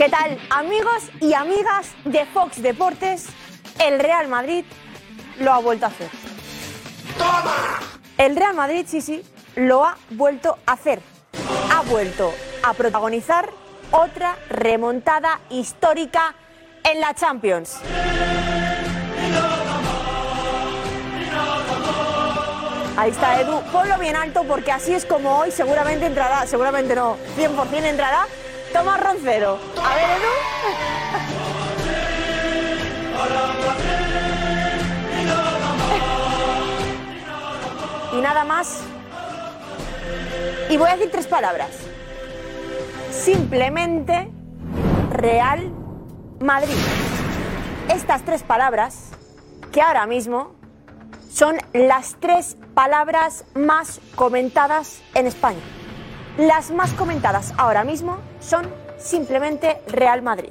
¿Qué tal, amigos y amigas de Fox Deportes? El Real Madrid lo ha vuelto a hacer. ¡Toma! El Real Madrid, sí, sí, lo ha vuelto a hacer. Ha vuelto a protagonizar otra remontada histórica en la Champions. Ahí está Edu, ponlo bien alto porque así es como hoy seguramente entrará, seguramente no, 100% entrará Tomás Roncero. A ver, Edu. Y nada más. Y voy a decir tres palabras. Simplemente Real Madrid. Estas tres palabras que ahora mismo son las tres palabras más comentadas en España. Las más comentadas ahora mismo son simplemente Real Madrid.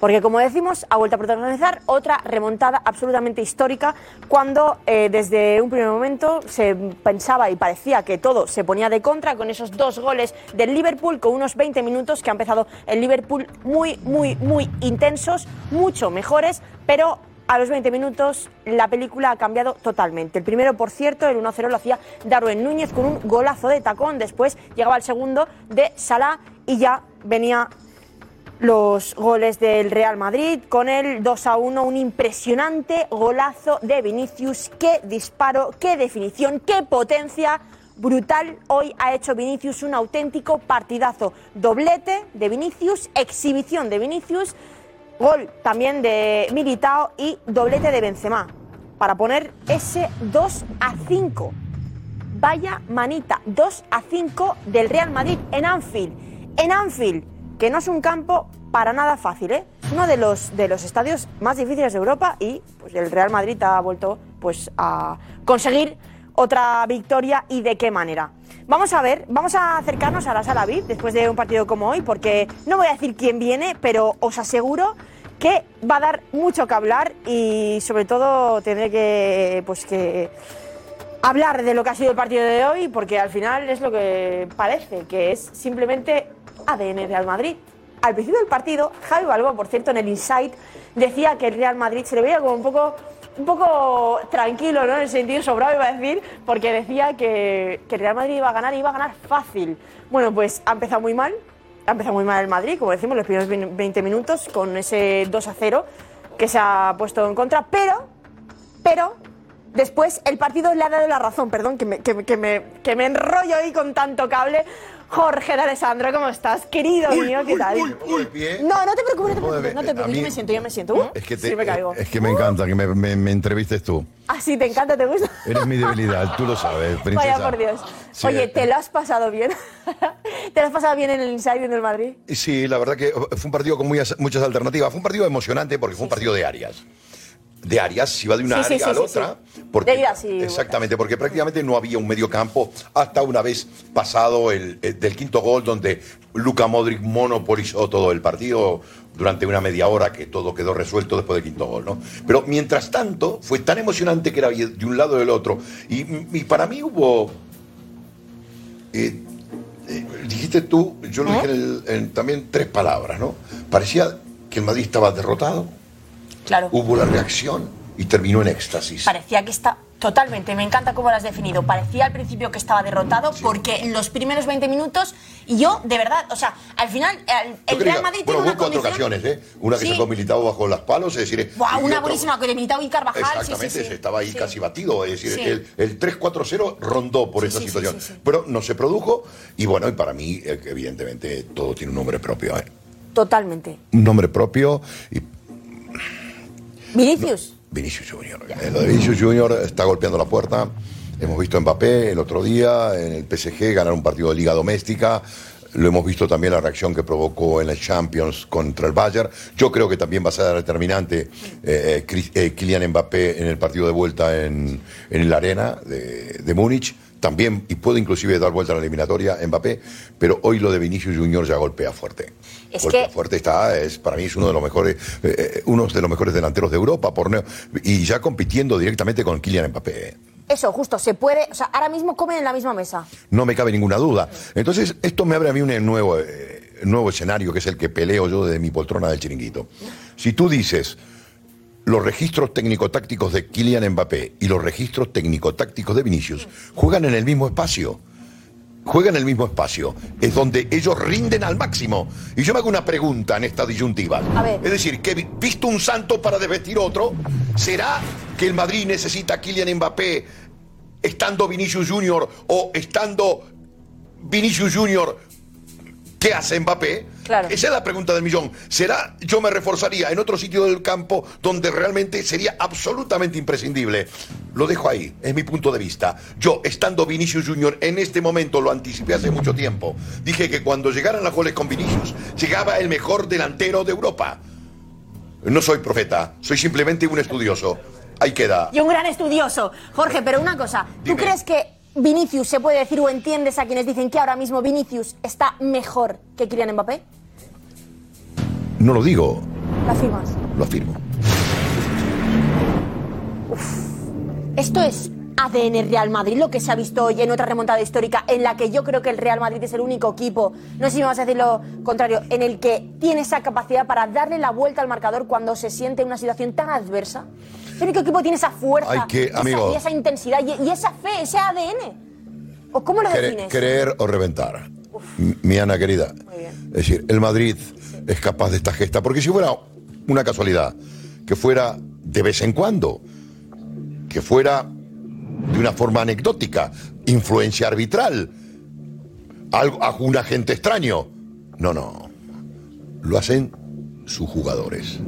Porque como decimos, ha vuelto a protagonizar otra remontada absolutamente histórica cuando eh, desde un primer momento se pensaba y parecía que todo se ponía de contra con esos dos goles del Liverpool con unos 20 minutos que ha empezado el Liverpool muy, muy, muy intensos, mucho mejores, pero a los 20 minutos la película ha cambiado totalmente. El primero, por cierto, el 1-0 lo hacía Darwin Núñez con un golazo de tacón. Después llegaba el segundo de Salah y ya venía los goles del Real Madrid con el 2 a 1, un impresionante golazo de Vinicius. Qué disparo, qué definición, qué potencia brutal. Hoy ha hecho Vinicius un auténtico partidazo. Doblete de Vinicius, exhibición de Vinicius, gol también de Militao y doblete de Benzema para poner ese 2 a 5. Vaya manita, 2 a 5 del Real Madrid en Anfield. En Anfield que no es un campo para nada fácil, ¿eh? uno de los, de los estadios más difíciles de Europa y pues, el Real Madrid ha vuelto pues, a conseguir otra victoria y de qué manera. Vamos a ver, vamos a acercarnos a la sala VIP después de un partido como hoy, porque no voy a decir quién viene, pero os aseguro que va a dar mucho que hablar y sobre todo tendré que, pues que hablar de lo que ha sido el partido de hoy, porque al final es lo que parece, que es simplemente ADN Real Madrid. Al principio del partido, Javi Balboa, por cierto, en el Insight, decía que el Real Madrid se le veía como un poco, un poco tranquilo, ¿no? En el sentido sobrado, iba a decir, porque decía que, que Real Madrid iba a ganar y iba a ganar fácil. Bueno, pues ha empezado muy mal, ha empezado muy mal el Madrid, como decimos, los primeros 20 minutos, con ese 2 a 0 que se ha puesto en contra, pero, pero, después el partido le ha dado la razón, perdón, que me, que, que me, que me enrollo ahí con tanto cable. Jorge de Alessandro, ¿cómo estás? Querido mío, ¿qué tal? uy, uy, pie. No, no te preocupes, no te preocupes, no te A preocupes. mí- Yo me siento, yo me siento. Uh, Es que, te- sí me caigo. es que me encanta que me, me- me entrevistes tú. Ah, sí, te encanta, te gusta. Eres mi debilidad, tú lo sabes, princesa. Vaya por Dios. Sí, Oye, eh, ¿te lo has pasado bien? ¿Te lo has pasado bien en el Inside en el Madrid? Sí, la verdad que fue un partido con muy- muchas alternativas. Fue un partido emocionante porque fue un partido de áreas. De áreas, si va de una Sí, área sí, a la sí, otra. Porque, De exactamente, porque prácticamente no había un medio campo hasta una vez pasado el, el del quinto gol, donde Luka Modric monopolizó todo el partido durante una media hora que todo quedó resuelto después del quinto gol, ¿no? Pero mientras tanto, fue tan emocionante que era de un lado y del otro. Y, y para mí hubo eh, eh, dijiste tú, yo lo dije en el- en también tres palabras, ¿no? Parecía que el Madrid estaba derrotado, Claro. hubo la reacción y terminó en éxtasis. Parecía que está. Totalmente, me encanta cómo lo has definido. Parecía al principio que estaba derrotado porque en los primeros 20 minutos, y yo, de verdad, o sea, al final, el, Yo el Real Madrid bueno, tiene hubo una cuatro condición. ocasiones, ¿eh? Una que Sí. sacó Militao bajo las palos, es decir... Buah, una otro- buenísima con Militao y Carvajal. sí, sí, Exactamente, sí. se estaba ahí casi batido, es decir, el, el 3-4-0 rondó por esa situación. Pero no se produjo y bueno, y para mí, eh, que evidentemente, todo tiene un nombre propio, ¿eh? Totalmente. Un nombre propio y Vinicius. Vinicius Junior. Lo de Vinicius Junior está golpeando la puerta. Hemos visto a Mbappé el otro día en el PSG ganar un partido de liga doméstica. Lo hemos visto también la reacción que provocó en la Champions contra el Bayern. Yo creo que también va a ser determinante eh, eh, eh, Kylian Mbappé en el partido de vuelta en, en la arena de, de Múnich. También, y puede inclusive dar vuelta a la eliminatoria Mbappé, pero hoy lo de Vinicius Junior ya golpea fuerte. Es golpea que- fuerte está, es, para mí es uno de los mejores, eh, eh, uno de los mejores delanteros de Europa, por neo- y ya compitiendo directamente con Kylian Mbappé. Eso, justo, se puede. O sea, ahora mismo comen en la misma mesa. No me cabe ninguna duda. Entonces, esto me abre a mí un nuevo, eh, nuevo escenario que es el que peleo yo desde mi poltrona del chiringuito. Si tú dices los registros técnico-tácticos de Kylian Mbappé y los registros técnico-tácticos de Vinicius juegan en el mismo espacio. Juegan en el mismo espacio. Es donde ellos rinden al máximo. Y yo me hago una pregunta en esta disyuntiva. A ver. Es decir, que visto un santo para desvestir otro, ¿será que el Madrid necesita a Kylian Mbappé estando Vinicius Junior o estando Vinicius Junior ¿Qué hace Mbappé? Claro. Esa es la pregunta del millón. ¿Será yo me reforzaría en otro sitio del campo donde realmente sería absolutamente imprescindible? Lo dejo ahí, es mi punto de vista. Yo, estando Vinicius Junior, en este momento lo anticipé hace mucho tiempo. Dije que cuando llegaran las goles con Vinicius, llegaba el mejor delantero de Europa. No soy profeta, soy simplemente un estudioso. Ahí queda. Y un gran estudioso. Jorge, pero una cosa, ¿tú Dime. crees que Vinicius se puede decir o entiendes a quienes dicen que ahora mismo Vinicius está mejor que Kylian Mbappé? No lo digo, ¿Lo afirmas? lo afirmo. Esto es ADN Real Madrid, lo que se ha visto hoy en otra remontada histórica en la que yo creo que el Real Madrid es el único equipo, no sé si me vas a decir lo contrario, en el que tiene esa capacidad para darle la vuelta al marcador cuando se siente en una situación tan adversa. El único equipo tiene esa fuerza, Hay que, esa- amigo. y esa intensidad y, y esa fe, ese ADN. ¿O cómo lo Cre- defines? creer o reventar. Mi Ana querida. Es decir, el Madrid es capaz de esta gesta. Porque si fuera una casualidad, que fuera de vez en cuando, que fuera de una forma anecdótica, influencia arbitral, algo, a un agente extraño. No, no. Lo hacen sus jugadores.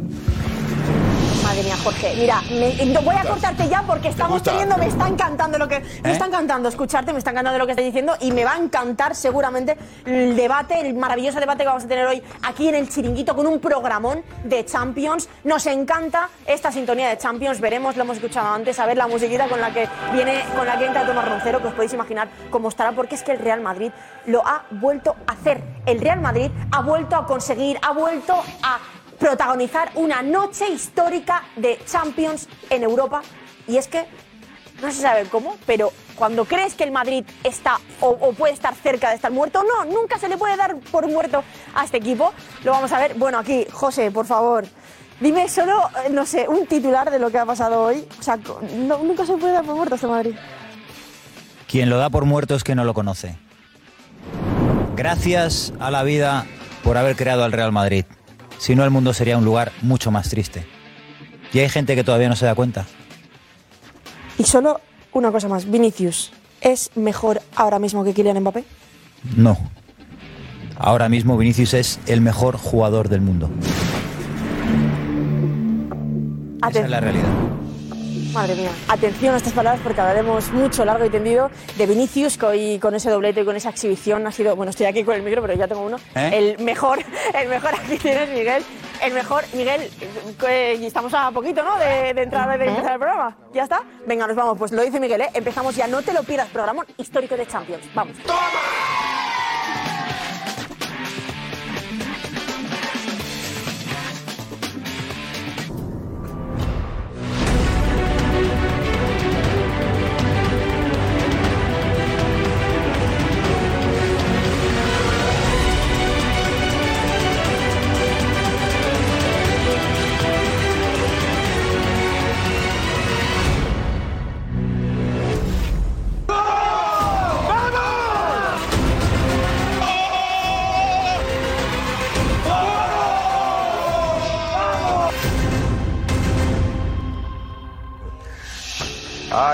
Madre mía, Jorge, mira, me- no voy a cortarte ya porque estamos teniendo, me está encantando lo que, me está encantando escucharte, me está encantando lo que estás diciendo y me va a encantar seguramente el debate, el maravilloso debate que vamos a tener hoy aquí en el chiringuito con un programón de Champions. Nos encanta esta sintonía de Champions, veremos, lo hemos escuchado antes, a ver la musiquita con la que viene, con la que entra Tomás Roncero, que os podéis imaginar cómo estará, porque es que el Real Madrid lo ha vuelto a hacer. El Real Madrid ha vuelto a conseguir, ha vuelto a protagonizar una noche histórica de Champions en Europa. Y es que no se sabe cómo, pero cuando crees que el Madrid está o, puede estar cerca de estar muerto, no, nunca se le puede dar por muerto a este equipo. Lo vamos a ver. Bueno, aquí, José, por favor. Dime solo, eh, no sé, un titular de lo que ha pasado hoy. O sea, no- nunca se puede dar por muerto este Madrid. Quien lo da por muerto es que no lo conoce. Gracias a la vida por haber creado al Real Madrid. Si no, el mundo sería un lugar mucho más triste. Y hay gente que todavía no se da cuenta. Y solo una cosa más. Vinicius, ¿es mejor ahora mismo que Kylian Mbappé? No. Ahora mismo Vinicius es el mejor jugador del mundo. Esa es la realidad. Madre mía, atención a estas palabras porque hablaremos mucho, largo y tendido de Vinicius, que hoy con ese doblete y con esa exhibición ha sido, bueno, estoy aquí con el micro, pero ya tengo uno, ¿Eh? el mejor, el mejor aquí tienes, Miguel, el mejor, Miguel, y estamos a poquito, ¿no?, de, de entrar, de empezar el programa, ¿ya está? Venga, nos vamos, pues lo dice Miguel, ¿eh? Empezamos ya, no te lo pierdas, programa histórico de Champions, vamos.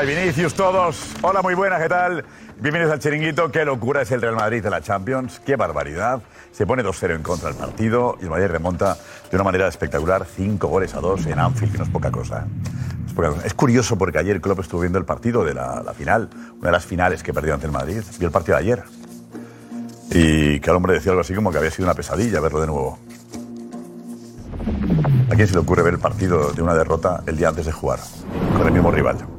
Vinicius, todos. Hola, muy buenas, ¿qué tal? Bienvenidos al chiringuito. Qué locura es el Real Madrid de la Champions. Qué barbaridad. Se pone 2-0 en contra del partido y el Madrid remonta de una manera espectacular. 5 goles a 2 en Anfield, que no es poca cosa. ¿eh? Es, curioso porque ayer Klopp estuvo viendo el partido de la, final, una de las finales que perdió ante el Madrid. Vio el partido de ayer. Y que el hombre decía algo así como que había sido una pesadilla verlo de nuevo. ¿A quién se le ocurre ver el partido de una derrota el día antes de jugar con el mismo rival?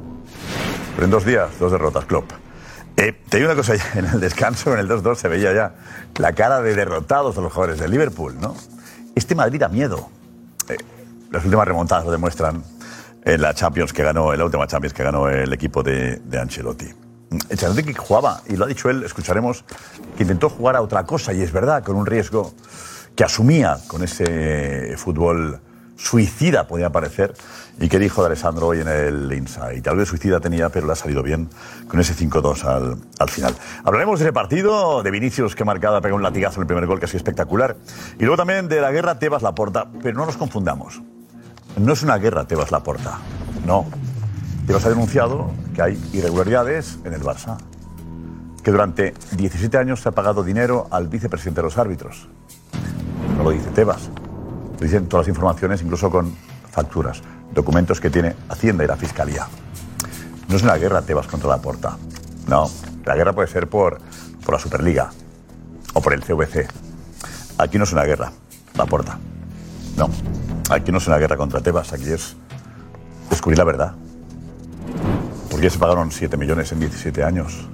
En dos días, dos derrotas, Klopp. Eh, te digo una cosa, en el descanso, en el 2-2, se veía ya la cara de derrotados de los jugadores del Liverpool, ¿no? Este Madrid da miedo. Eh, las últimas remontadas lo demuestran en la Champions que ganó, en la última Champions que ganó el equipo de, de Ancelotti. Ancelotti que jugaba, y lo ha dicho él, escucharemos, que intentó jugar a otra cosa, y es verdad, con un riesgo que asumía con ese fútbol suicida, podía parecer, y que dijo de Alessandro hoy en el Inside. Tal vez suicida tenía, pero le ha salido bien con ese 5-2 al, al final. Hablaremos de ese partido, de Vinicius que marcada pegó un latigazo en el primer gol, que ha sido espectacular, y luego también de la guerra Tebas-Laporta, pero no nos confundamos. No es una guerra Tebas-Laporta, no. Tebas ha denunciado que hay irregularidades en el Barça, que durante 17 años se ha pagado dinero al vicepresidente de los árbitros. No lo dice Tebas, dicen todas las informaciones, incluso con facturas, documentos que tiene Hacienda y la Fiscalía. No es una guerra Tebas contra la Porta. No, la guerra puede ser por, por la Superliga o por el CVC. Aquí no es una guerra, la Porta. No, aquí no es una guerra contra Tebas, aquí es descubrir la verdad. ¿Por qué se pagaron 7 millones en 17 años?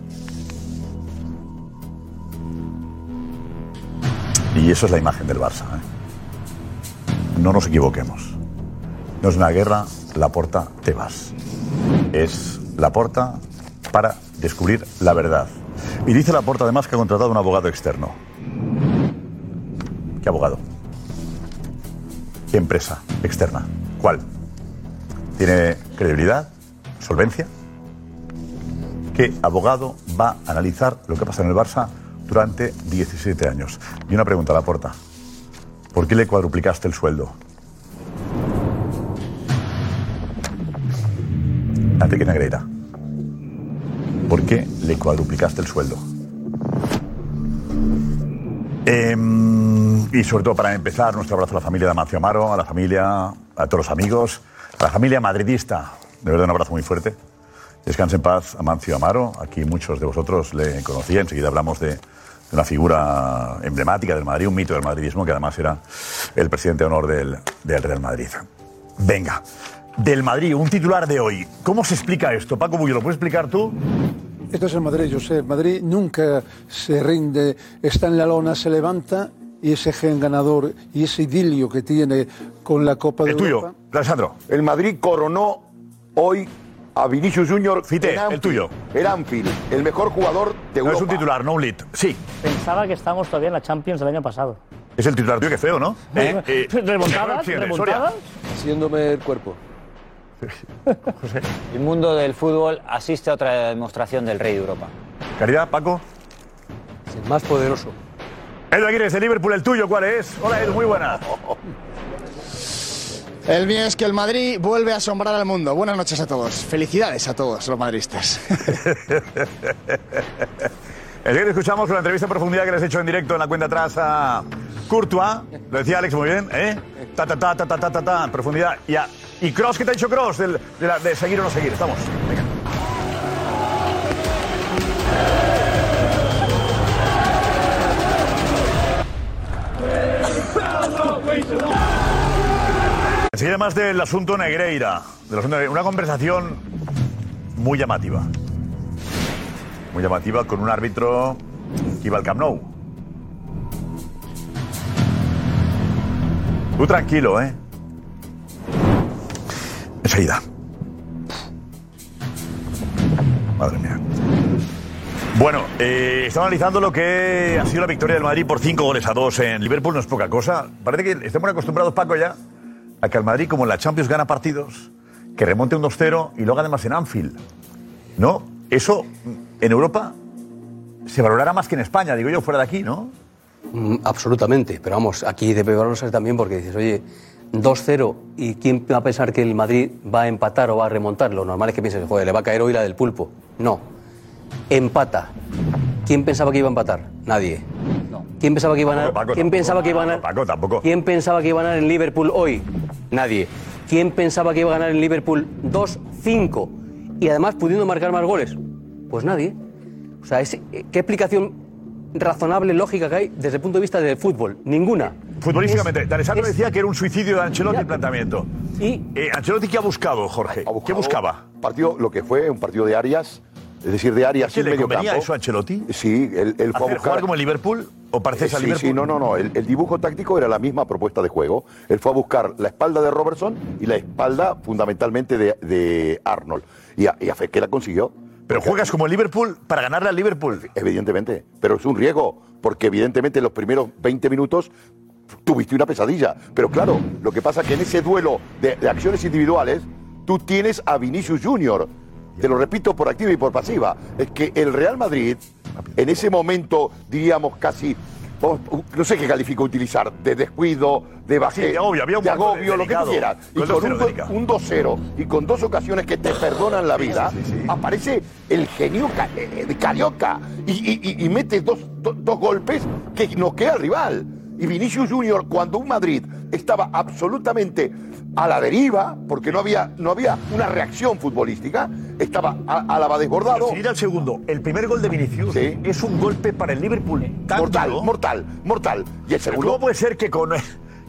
Y eso es la imagen del Barça. ¿eh? No nos equivoquemos. No es una guerra, la porta Tebas. Es la porta para descubrir la verdad. Y dice la porta además que ha contratado un abogado externo. ¿Qué abogado? ¿Qué empresa externa? ¿Cuál? ¿Tiene credibilidad? ¿Solvencia? ¿Qué abogado va a analizar lo que pasa en el Barça durante 17 años? Y una pregunta a la porta. ¿Por qué le cuadruplicaste el sueldo? Enrique Negreira. ¿Por qué le cuadruplicaste el sueldo? Em, y sobre todo para empezar, nuestro abrazo a la familia de Amancio Amaro, a la familia, a todos los amigos, a la familia madridista. De verdad, un abrazo muy fuerte. Descanse en paz, Amancio Amaro. Aquí muchos de vosotros le conocían. Enseguida hablamos de, de una figura emblemática del Madrid, un mito del madridismo, que además era el presidente de honor del, del Real Madrid. Venga, del Madrid, un titular de hoy. ¿Cómo se explica esto? Paco Bullo, ¿lo puedes explicar tú? Esto es el Madrid, José. Madrid nunca se rinde, está en la lona, se levanta y ese gen ganador y ese idilio que tiene con la Copa de El tuyo. Alessandro. El Madrid coronó hoy a Vinicius Junior. Fite, en Anfield, el tuyo. En Anfield, el mejor jugador de No Europa. es un titular, no un lead. Sí, Pensaba que estábamos todavía en la Champions del año pasado. es el titular tuyo, qué feo, ¿no? Eh, eh, ¿Remontadas? ¿Remontadas? haciéndome el cuerpo. El mundo del fútbol asiste a otra demostración del rey de Europa. Caridad, Paco. Es el más poderoso. Edu Aguirre, de Liverpool, el tuyo, ¿cuál es? Hola, Edu, muy buena. El mío es que el Madrid vuelve a asombrar al mundo. Buenas noches a todos. Felicidades a todos los madridistas. El día que escuchamos con la entrevista en profundidad que les he hecho en directo en la cuenta atrás a Courtois, lo decía Alex muy bien, ¿eh? Ta, ta, ta, ta, ta, ta, ta, ta, en profundidad. Y, a- y Cross, ¿qué te ha dicho Cross? Del- de, la- de seguir o no seguir. Estamos. Venga. Enseguida más del asunto Negreira. Del asunto. Una conversación muy llamativa. Muy llamativa con un árbitro que iba al Camp Nou. Tú tranquilo, ¿eh? Enseguida. Madre mía. Bueno, eh, estamos analizando lo que ha sido la victoria del Madrid por 5 goles a 2 en Liverpool. No es poca cosa. Parece que estamos acostumbrados, Paco, ya a que el Madrid, como en la Champions, gana partidos, que remonte un 2-0 y luego además en Anfield. ¿No? Eso en Europa se valorará más que en España, digo yo, fuera de aquí, ¿no? Mm, absolutamente, pero vamos, aquí debe valorarse también porque dices, oye, 2-0 y quién va a pensar que el Madrid va a empatar o va a remontar. Lo normal es que pienses, joder, le va a caer hoy la del pulpo. No. Empata. ¿Quién pensaba que iba a empatar? Nadie. ¿Quién pensaba que iba a ganar? Paco, ¿Quién tampoco. pensaba que iba a ganar? Paco, tampoco. ¿Quién pensaba que iba a ganar en Liverpool hoy? Nadie. ¿Quién pensaba que iba a ganar en Liverpool 2-5 y además pudiendo marcar más goles? Pues nadie. O sea, es- ¿qué explicación razonable, lógica que hay desde el punto de vista del fútbol? Ninguna. Futbolísticamente, Es- D'Alessandro es- decía que era un suicidio de Ancelotti Ya. el planteamiento. Y Eh, Ancelotti, ¿qué ha buscado, Jorge? Ha buscado ¿Qué buscaba? Partido, lo que fue un partido de Arias, es decir, de ¿Qué sin le medio campo. eso a Ancelotti? Sí, él, él fue a ¿Hacer, buscar. jugar como el Liverpool o parecerse Eh, al sí, Liverpool? sí, no, no, no. El, el dibujo táctico era la misma propuesta de juego. Él fue a buscar la espalda de Robertson y la espalda fundamentalmente de, de Arnold. Y a, y a fe que la consiguió. Pero juegas como el Liverpool para ganarle al Liverpool. Evidentemente, pero es un riesgo, porque evidentemente en los primeros 20 minutos tuviste una pesadilla. Pero claro, lo que pasa es que en ese duelo de, de acciones individuales, tú tienes a Vinicius Junior. Te lo repito por activa y por pasiva. Es que el Real Madrid, en ese momento, diríamos casi, no sé qué califico utilizar, de descuido, de bajé, Sí, de agobio, había un de momento agobio, lo que quieras. Y Con el con 2-0 un, do- delicado. un 2-0 y con dos ocasiones que te perdonan la vida, aparece el genio ca- eh, de Carioca y, y- y- y mete dos, do- dos golpes que noquea al rival. Y Vinicius Junior, cuando un Madrid estaba absolutamente a la deriva, porque no había, no había una reacción futbolística, estaba a, a la desbordado. Ir al segundo, el primer gol de Vinicius es un golpe para el Liverpool. Mortal, mortal, mortal. Y el segundo. ¿Cómo puede ser que con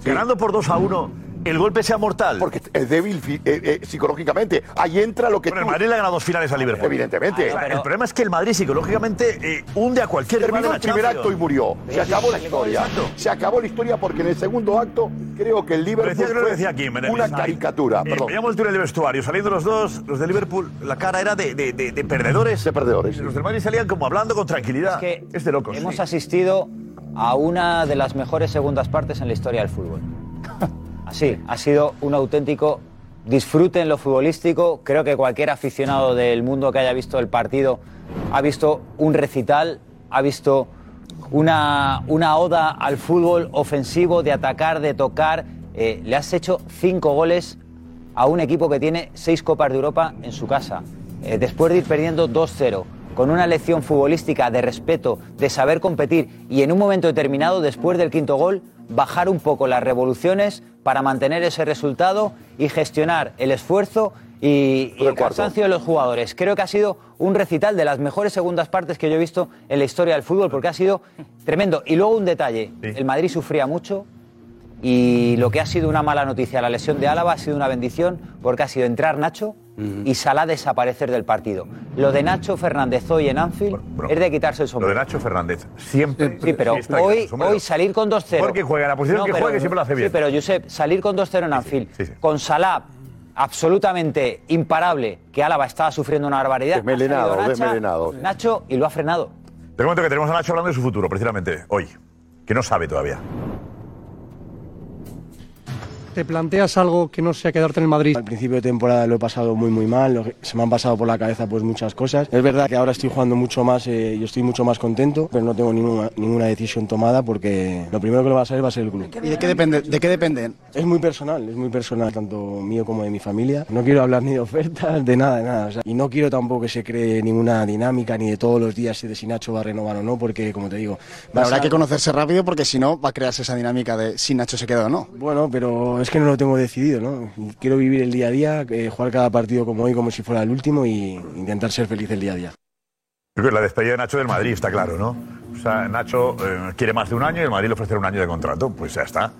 ganando por 2 a 1 el golpe sea mortal? Porque es débil eh, eh, psicológicamente. Ahí entra lo que Bueno, el tú- Madrid le ha ganado dos finales al Liverpool. Evidentemente. O sea, el problema es que el Madrid psicológicamente eh, hunde a cualquier Terminó el primer acto y murió. Se acabó la historia. Se acabó la historia porque en el segundo acto creo que el Liverpool decía, que fue lo decía aquí, una caricatura. Eh, Perdón. veíamos el túnel de vestuario, saliendo los dos, los de Liverpool, la cara era de, de- de- de perdedores. De perdedores. Los del Madrid salían como hablando con tranquilidad. Es, de locos. Hemos sí. asistido a una de las mejores segundas partes en la historia del fútbol. Así, ha sido un auténtico disfrute en lo futbolístico. Creo que cualquier aficionado del mundo que haya visto el partido ha visto un recital, ha visto una, una oda al fútbol ofensivo, de atacar, de tocar. Eh, le has hecho cinco goles a un equipo que tiene seis Copas de Europa en su casa. Eh, después de ir perdiendo 2-0, con una lección futbolística de respeto, de saber competir y en un momento determinado, después del quinto gol, bajar un poco las revoluciones para mantener ese resultado y gestionar el esfuerzo y, y el cansancio de los jugadores. Creo que ha sido un recital de las mejores segundas partes que yo he visto en la historia del fútbol porque ha sido tremendo. Y luego un detalle, el Madrid sufría mucho, y lo que ha sido una mala noticia, la lesión de Álava, ha sido una bendición porque ha sido entrar Nacho y Salah desaparecer del partido. Lo de Nacho Fernández hoy en Anfield es de quitarse el Lo sombrero. de Nacho Fernández, siempre. Sí, pero sí hoy, hoy salir con 2-0. Porque juega en la posición que pero- juegue, siempre lo hace bien. Sí, pero Josep, salir con 2-0 en Anfield, con Salah absolutamente imparable, que Álava estaba sufriendo una barbaridad. Desmelenado, Nacha- desmelenado. Nacho y lo ha frenado. Te comento que tenemos a Nacho hablando de su futuro, precisamente hoy, que no sabe todavía. ¿Te planteas algo que no sea quedarte en el Madrid? Al principio de temporada lo he pasado muy muy mal, se me han pasado por la cabeza pues muchas cosas. Es verdad que ahora estoy jugando mucho más eh, y estoy mucho más contento, pero no tengo ninguna, ninguna decisión tomada porque lo primero que lo va a saber va a ser el club. ¿Y de qué depende? ¿De qué depende? Es muy personal, es muy personal, tanto mío como de mi familia. No quiero hablar ni de ofertas, de nada, de nada. o sea, y no quiero tampoco que se cree ninguna dinámica ni de todos los días de si Nacho va a renovar o no, porque como te digo... Habrá a- que conocerse rápido porque si no va a crearse esa dinámica de si Nacho se queda o no. Bueno, pero es que no lo tengo decidido, ¿no? Quiero vivir el día a día, eh, jugar cada partido como hoy, como si fuera el último y intentar ser feliz el día a día. La despedida de Nacho del Madrid está claro, ¿no? O sea, Nacho eh, quiere más de un año y el Madrid le ofrecerá un año de contrato. Pues ya está.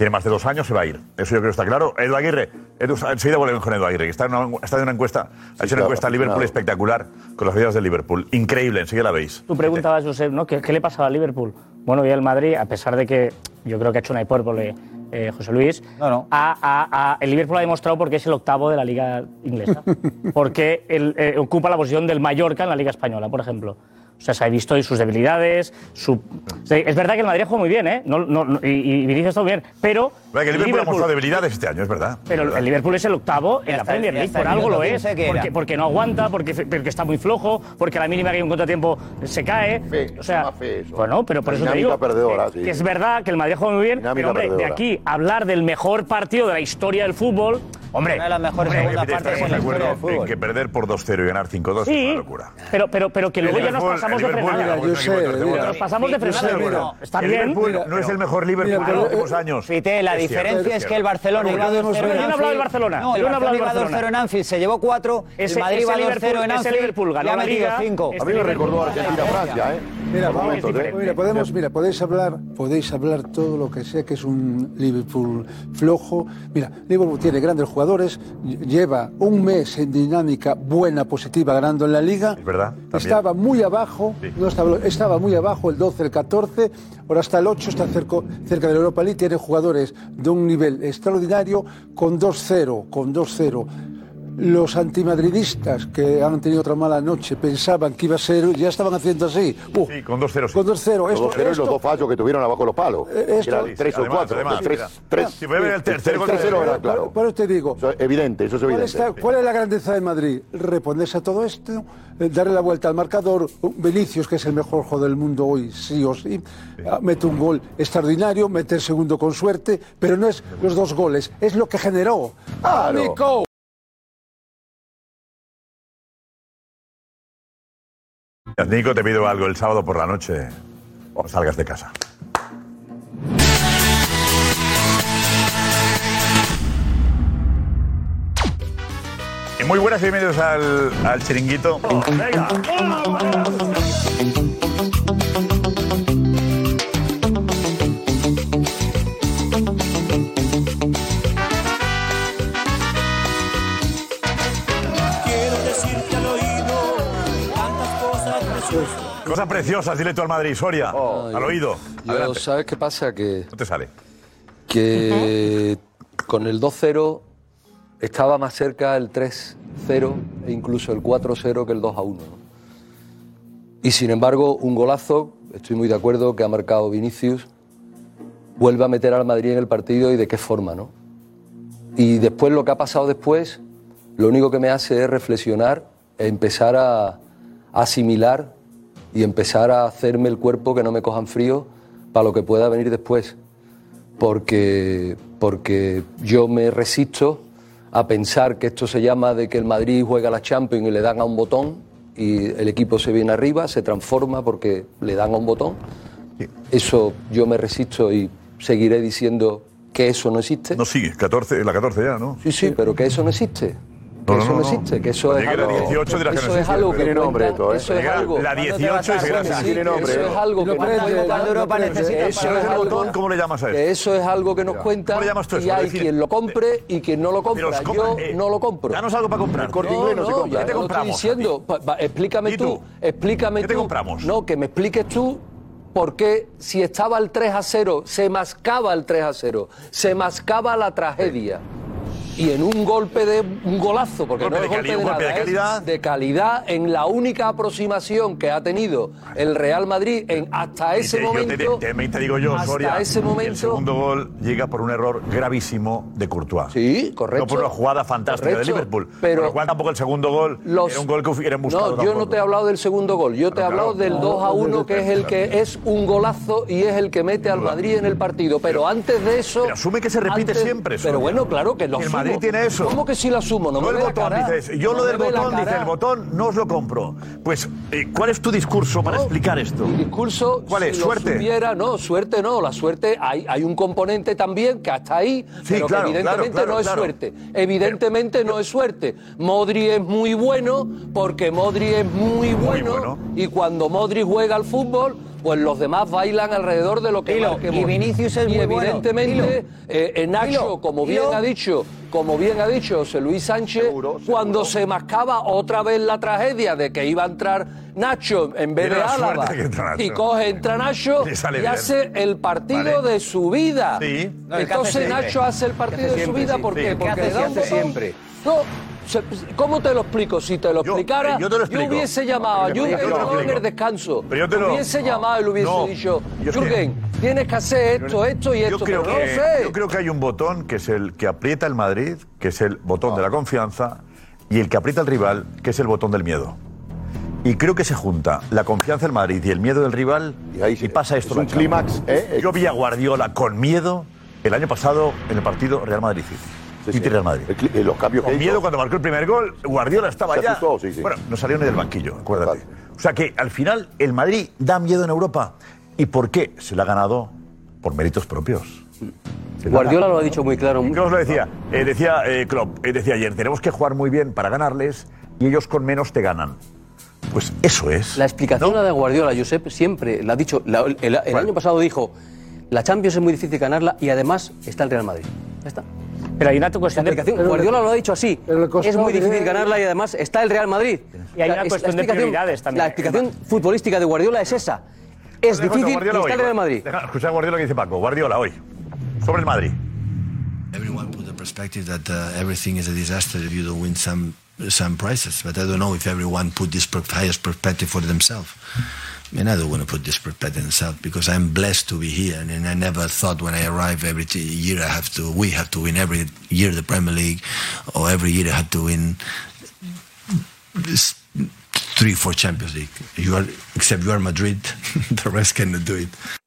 Tiene más de dos años, se va a ir. Eso yo creo que está claro. Edu Aguirre, Edu, enseguida volvemos con Edu Aguirre, que está en una, está en una encuesta, ha hecho una claro, encuesta a Liverpool aficionado. espectacular con las medidas del Liverpool. Increíble, enseguida la veis. Tú preguntabas, Josep, ¿no? ¿Qué, qué le pasaba a Liverpool? Bueno, y el Madrid, a pesar de que yo creo que ha hecho una hipérbole eh, José Luis, ha- ha- ha- el Liverpool ha demostrado porque es el octavo de la liga inglesa. porque él, eh, ocupa la posición del Mallorca en la liga española, por ejemplo. O sea, se ha visto y sus debilidades. Su... Es verdad que el Madrid juega muy bien, ¿eh? No, no, no- y, y Vinicius está muy bien, pero. Que el Liverpool, ha mostrado debilidades este año, es verdad. Pero Es verdad. el Liverpool es el octavo en la está, Premier League, por algo lo es. 15 que era. Porque, porque no aguanta, porque, porque está muy flojo, porque a la mínima que hay un contratiempo se cae. o sea, bueno, pero por eso te digo perdedora, que, sí. que es verdad que el Madrid juega muy bien, Dinámica pero hombre, de perdedora. aquí a hablar del mejor partido de la historia del fútbol, hombre, Una de las mejores hombre, estaremos en de la historia del acuerdo en fútbol. que perder por 2-0 y ganar 5-2 es Sí, una locura. pero, pero, pero que luego ya nos Liverpool- pasamos de Liverpool, frenada. de Nos pasamos de frenada. está El bien. Liverpool no es el mejor Liverpool de los eh, últimos años. Fite, la Es cierto, diferencia es, que el. Barcelona iba podemos 2-0 ver- en Yo no he hablado del Anfield. Barcelona, No, el Barcelona iba 2-0 en. Anfield, se llevó 4, el Madrid va 2-0 en Anfield Liverpool ganó y ha la metido Liga. 5. A mí me recordó a Argentina-Francia, ¿eh? Mira, vamos, ¿eh? mira, podemos, mira, podéis hablar, podéis hablar todo lo que sea que es un Liverpool flojo. Mira, Liverpool tiene grandes jugadores, ll- lleva un mes en dinámica buena, positiva, ganando en la liga. Es verdad. también. Estaba muy abajo, Sí. no estaba, estaba muy abajo el 12, el 14, ahora está el 8, está cerca, cerca de la Europa League, tiene jugadores de un nivel extraordinario con 2-0, con 2-0. Los antimadridistas que han tenido otra mala noche pensaban que iba a ser, ya estaban haciendo así. Uh, Sí, con 2-0. Con 2-0. Los Esto- dos ceros y los esto- dos fallos que tuvieron abajo los palos. Eh, esto- Eran tres o Además, cuatro. además, tres, tres. Si puede ver el tercer gol El de- tercero era claro. Por eso te digo, Eso es evidente, eso es ¿Cuál, evidente. está- cuál es la grandeza de Madrid? Reponerse a todo esto, eh, darle la vuelta al marcador. Vinicius, que es el mejor jugador del mundo hoy, sí o sí, ah, mete un gol extraordinario, mete el segundo con suerte, pero no es los dos goles, es lo que generó. ¡Ah, Claro. Nico! Nico, te pido algo el sábado por la noche. O salgas de casa. Y muy buenas y bienvenidos al, al chiringuito. Venga. Cosas preciosas, dile tú al Madrid, Soria. al oído. Yo. ¿sabes qué pasa? Que, No te sale. que con el 2-0 estaba más cerca el 3-0 e incluso el 4-0 que el 2-1. ¿no? Y sin embargo, un golazo, estoy muy de acuerdo, que ha marcado Vinicius, vuelve a meter al Madrid en el partido y de qué forma, ¿no? Y después lo que ha pasado después, lo único que me hace es reflexionar, e empezar a asimilar y empezar a hacerme el cuerpo que no me cojan frío para lo que pueda venir después. Porque, porque yo me resisto a pensar que esto se llama de que el Madrid juega la Champions y le dan a un botón y el equipo se viene arriba, se transforma porque le dan a un botón. Eso yo me resisto y seguiré diciendo que eso no existe. No sigue, 14, la 14 ya, ¿no? Sí, sí, pero que eso no existe. Que No, eso no, existe, que eso es llegue la algo, 18 dirás que no eso es existe. algo que Tiene nombre esto, ¿eh? eso es algo la 18 y se grasa. Sí, Tiene nombre, eso ¿eh? es algo que Europa necesita eso es el algo- botón, ¿cómo le llamas a eso? eso es algo que nos ¿Cómo cuentan le llamas tú eso? y hay quien lo compre y quien no lo compra. Yo eh, no lo compro. Danos algo para comprar. Corte No, Inglés no se no, compra. ¿Qué te compramos diciendo. Explícame ¿Y tú, tú? explícame ¿Qué te tú. compramos? No, que me expliques tú por qué si estaba el 3 a 0, se mascaba el 3 a 0, se mascaba la tragedia. Y en un golpe de un golazo, porque Golpe no de es golpe de, un golpe nada, de es calidad. de calidad en la única aproximación que ha tenido el Real Madrid en hasta ese te- momento. te, te- te- te digo yo, hasta Soria, ese el momento. segundo gol llega por un error gravísimo de Courtois. Sí, correcto. No por una jugada fantástica de Correcto, Liverpool. pero lo cual tampoco el segundo gol Los- era un gol que hubiera buscado No, yo no te he hablado del segundo gol. Yo te he hablado claro. del 2 a 1, que es el que es un golazo y es el que mete al Madrid en el partido. Pero antes de eso. Pero asume que se repite antes- siempre, Pero Soria. bueno, claro que lo El asumo. Madrid tiene eso. ¿Cómo que sí lo asumo? No, No me el la botón, dices. Yo No lo del la botón, dice el botón, no os lo compro. Pues, eh, ¿cuál es tu discurso para explicar esto? Mi discurso, ¿Cuál es? si ¿Suerte? no, suerte no. La suerte, hay, hay un componente también que hasta ahí, pero claro, que evidentemente claro, claro, no es suerte. Evidentemente no es suerte. Modri es muy bueno porque Modri es muy bueno, bueno. y cuando Modri juega al fútbol, pues los demás bailan alrededor de lo que Dilo, marque y. Vinicius es Y muy bueno. evidentemente eh, eh, Nacho, Dilo, como bien dilo. ha dicho, como bien ha dicho José Luis Sánchez, Seguro, seguro. cuando se mascaba otra vez la tragedia de que iba a entrar Nacho en vez de Álava y coge entra Nacho y hace el partido Vale. de su vida. Sí. No, Entonces hace. Nacho hace el partido hace de su siempre, vida sí. ¿por qué? ¿Qué Porque hace le da un siempre? botón. Siempre. No, ¿Cómo te lo explico? Si te lo Yo- explicara, yo te lo explico. hubiese llamado a Yo te lo Jürgen explico. en el descanso. Pero yo te lo- hubiese no, llamado y le hubiese no. dicho, Yo Jürgen, tienes que hacer esto, esto y esto. Yo creo, pero no que, lo sé. yo creo que hay un botón que es el que aprieta el Madrid, que es el botón de la confianza, y el que aprieta el rival, que es el botón del miedo. Y creo que se junta la confianza del Madrid y el miedo del rival Y ahí y, se- pasa esto. es un la Champions. clímax, ¿eh? Yo vi a Guardiola con miedo el año pasado en el partido Real Madrid-City. Sí, City sí. Real Madrid. El eh, los cambios que Con hizo. miedo cuando marcó el primer gol, Guardiola estaba sí. Bueno, no salió ni del banquillo, acuérdate. O sea que al final el Madrid da miedo en Europa. ¿Y por qué? Se lo ha ganado por méritos propios. Guardiola lo ha dicho muy claro. ¿Y qué os lo decía? Eh, decía eh, Klopp, eh, decía ayer, tenemos que jugar muy bien para ganarles y ellos con menos te ganan. Pues eso es. La explicación la de Guardiola, Josep, siempre la ha dicho. la- el el año pasado dijo: La Champions es muy difícil ganarla y además está el Real Madrid. Ya está. Pero hay una cuestión de. explicación, Guardiola lo ha dicho así. Es muy difícil ganarla y además está el Real Madrid. Y hay una es- cuestión de prioridades también. La explicación futbolística de Guardiola es esa. Es Deja difícil y está el. Real Madrid. A Guardiola que dice Paco. Guardiola hoy. Sobre el Madrid. perspective that uh, everything is a disaster if you don't win some some prizes. But I don't know if everyone put this per- highest perspective for themselves. I mean, I don't want to put this perspective themselves because I'm blessed to be here, and, I never thought when I arrive every year I have to, we have to win every year the Premier League, or every year I have to win this three, four Champions League. You are, except you are Madrid, the rest cannot do it.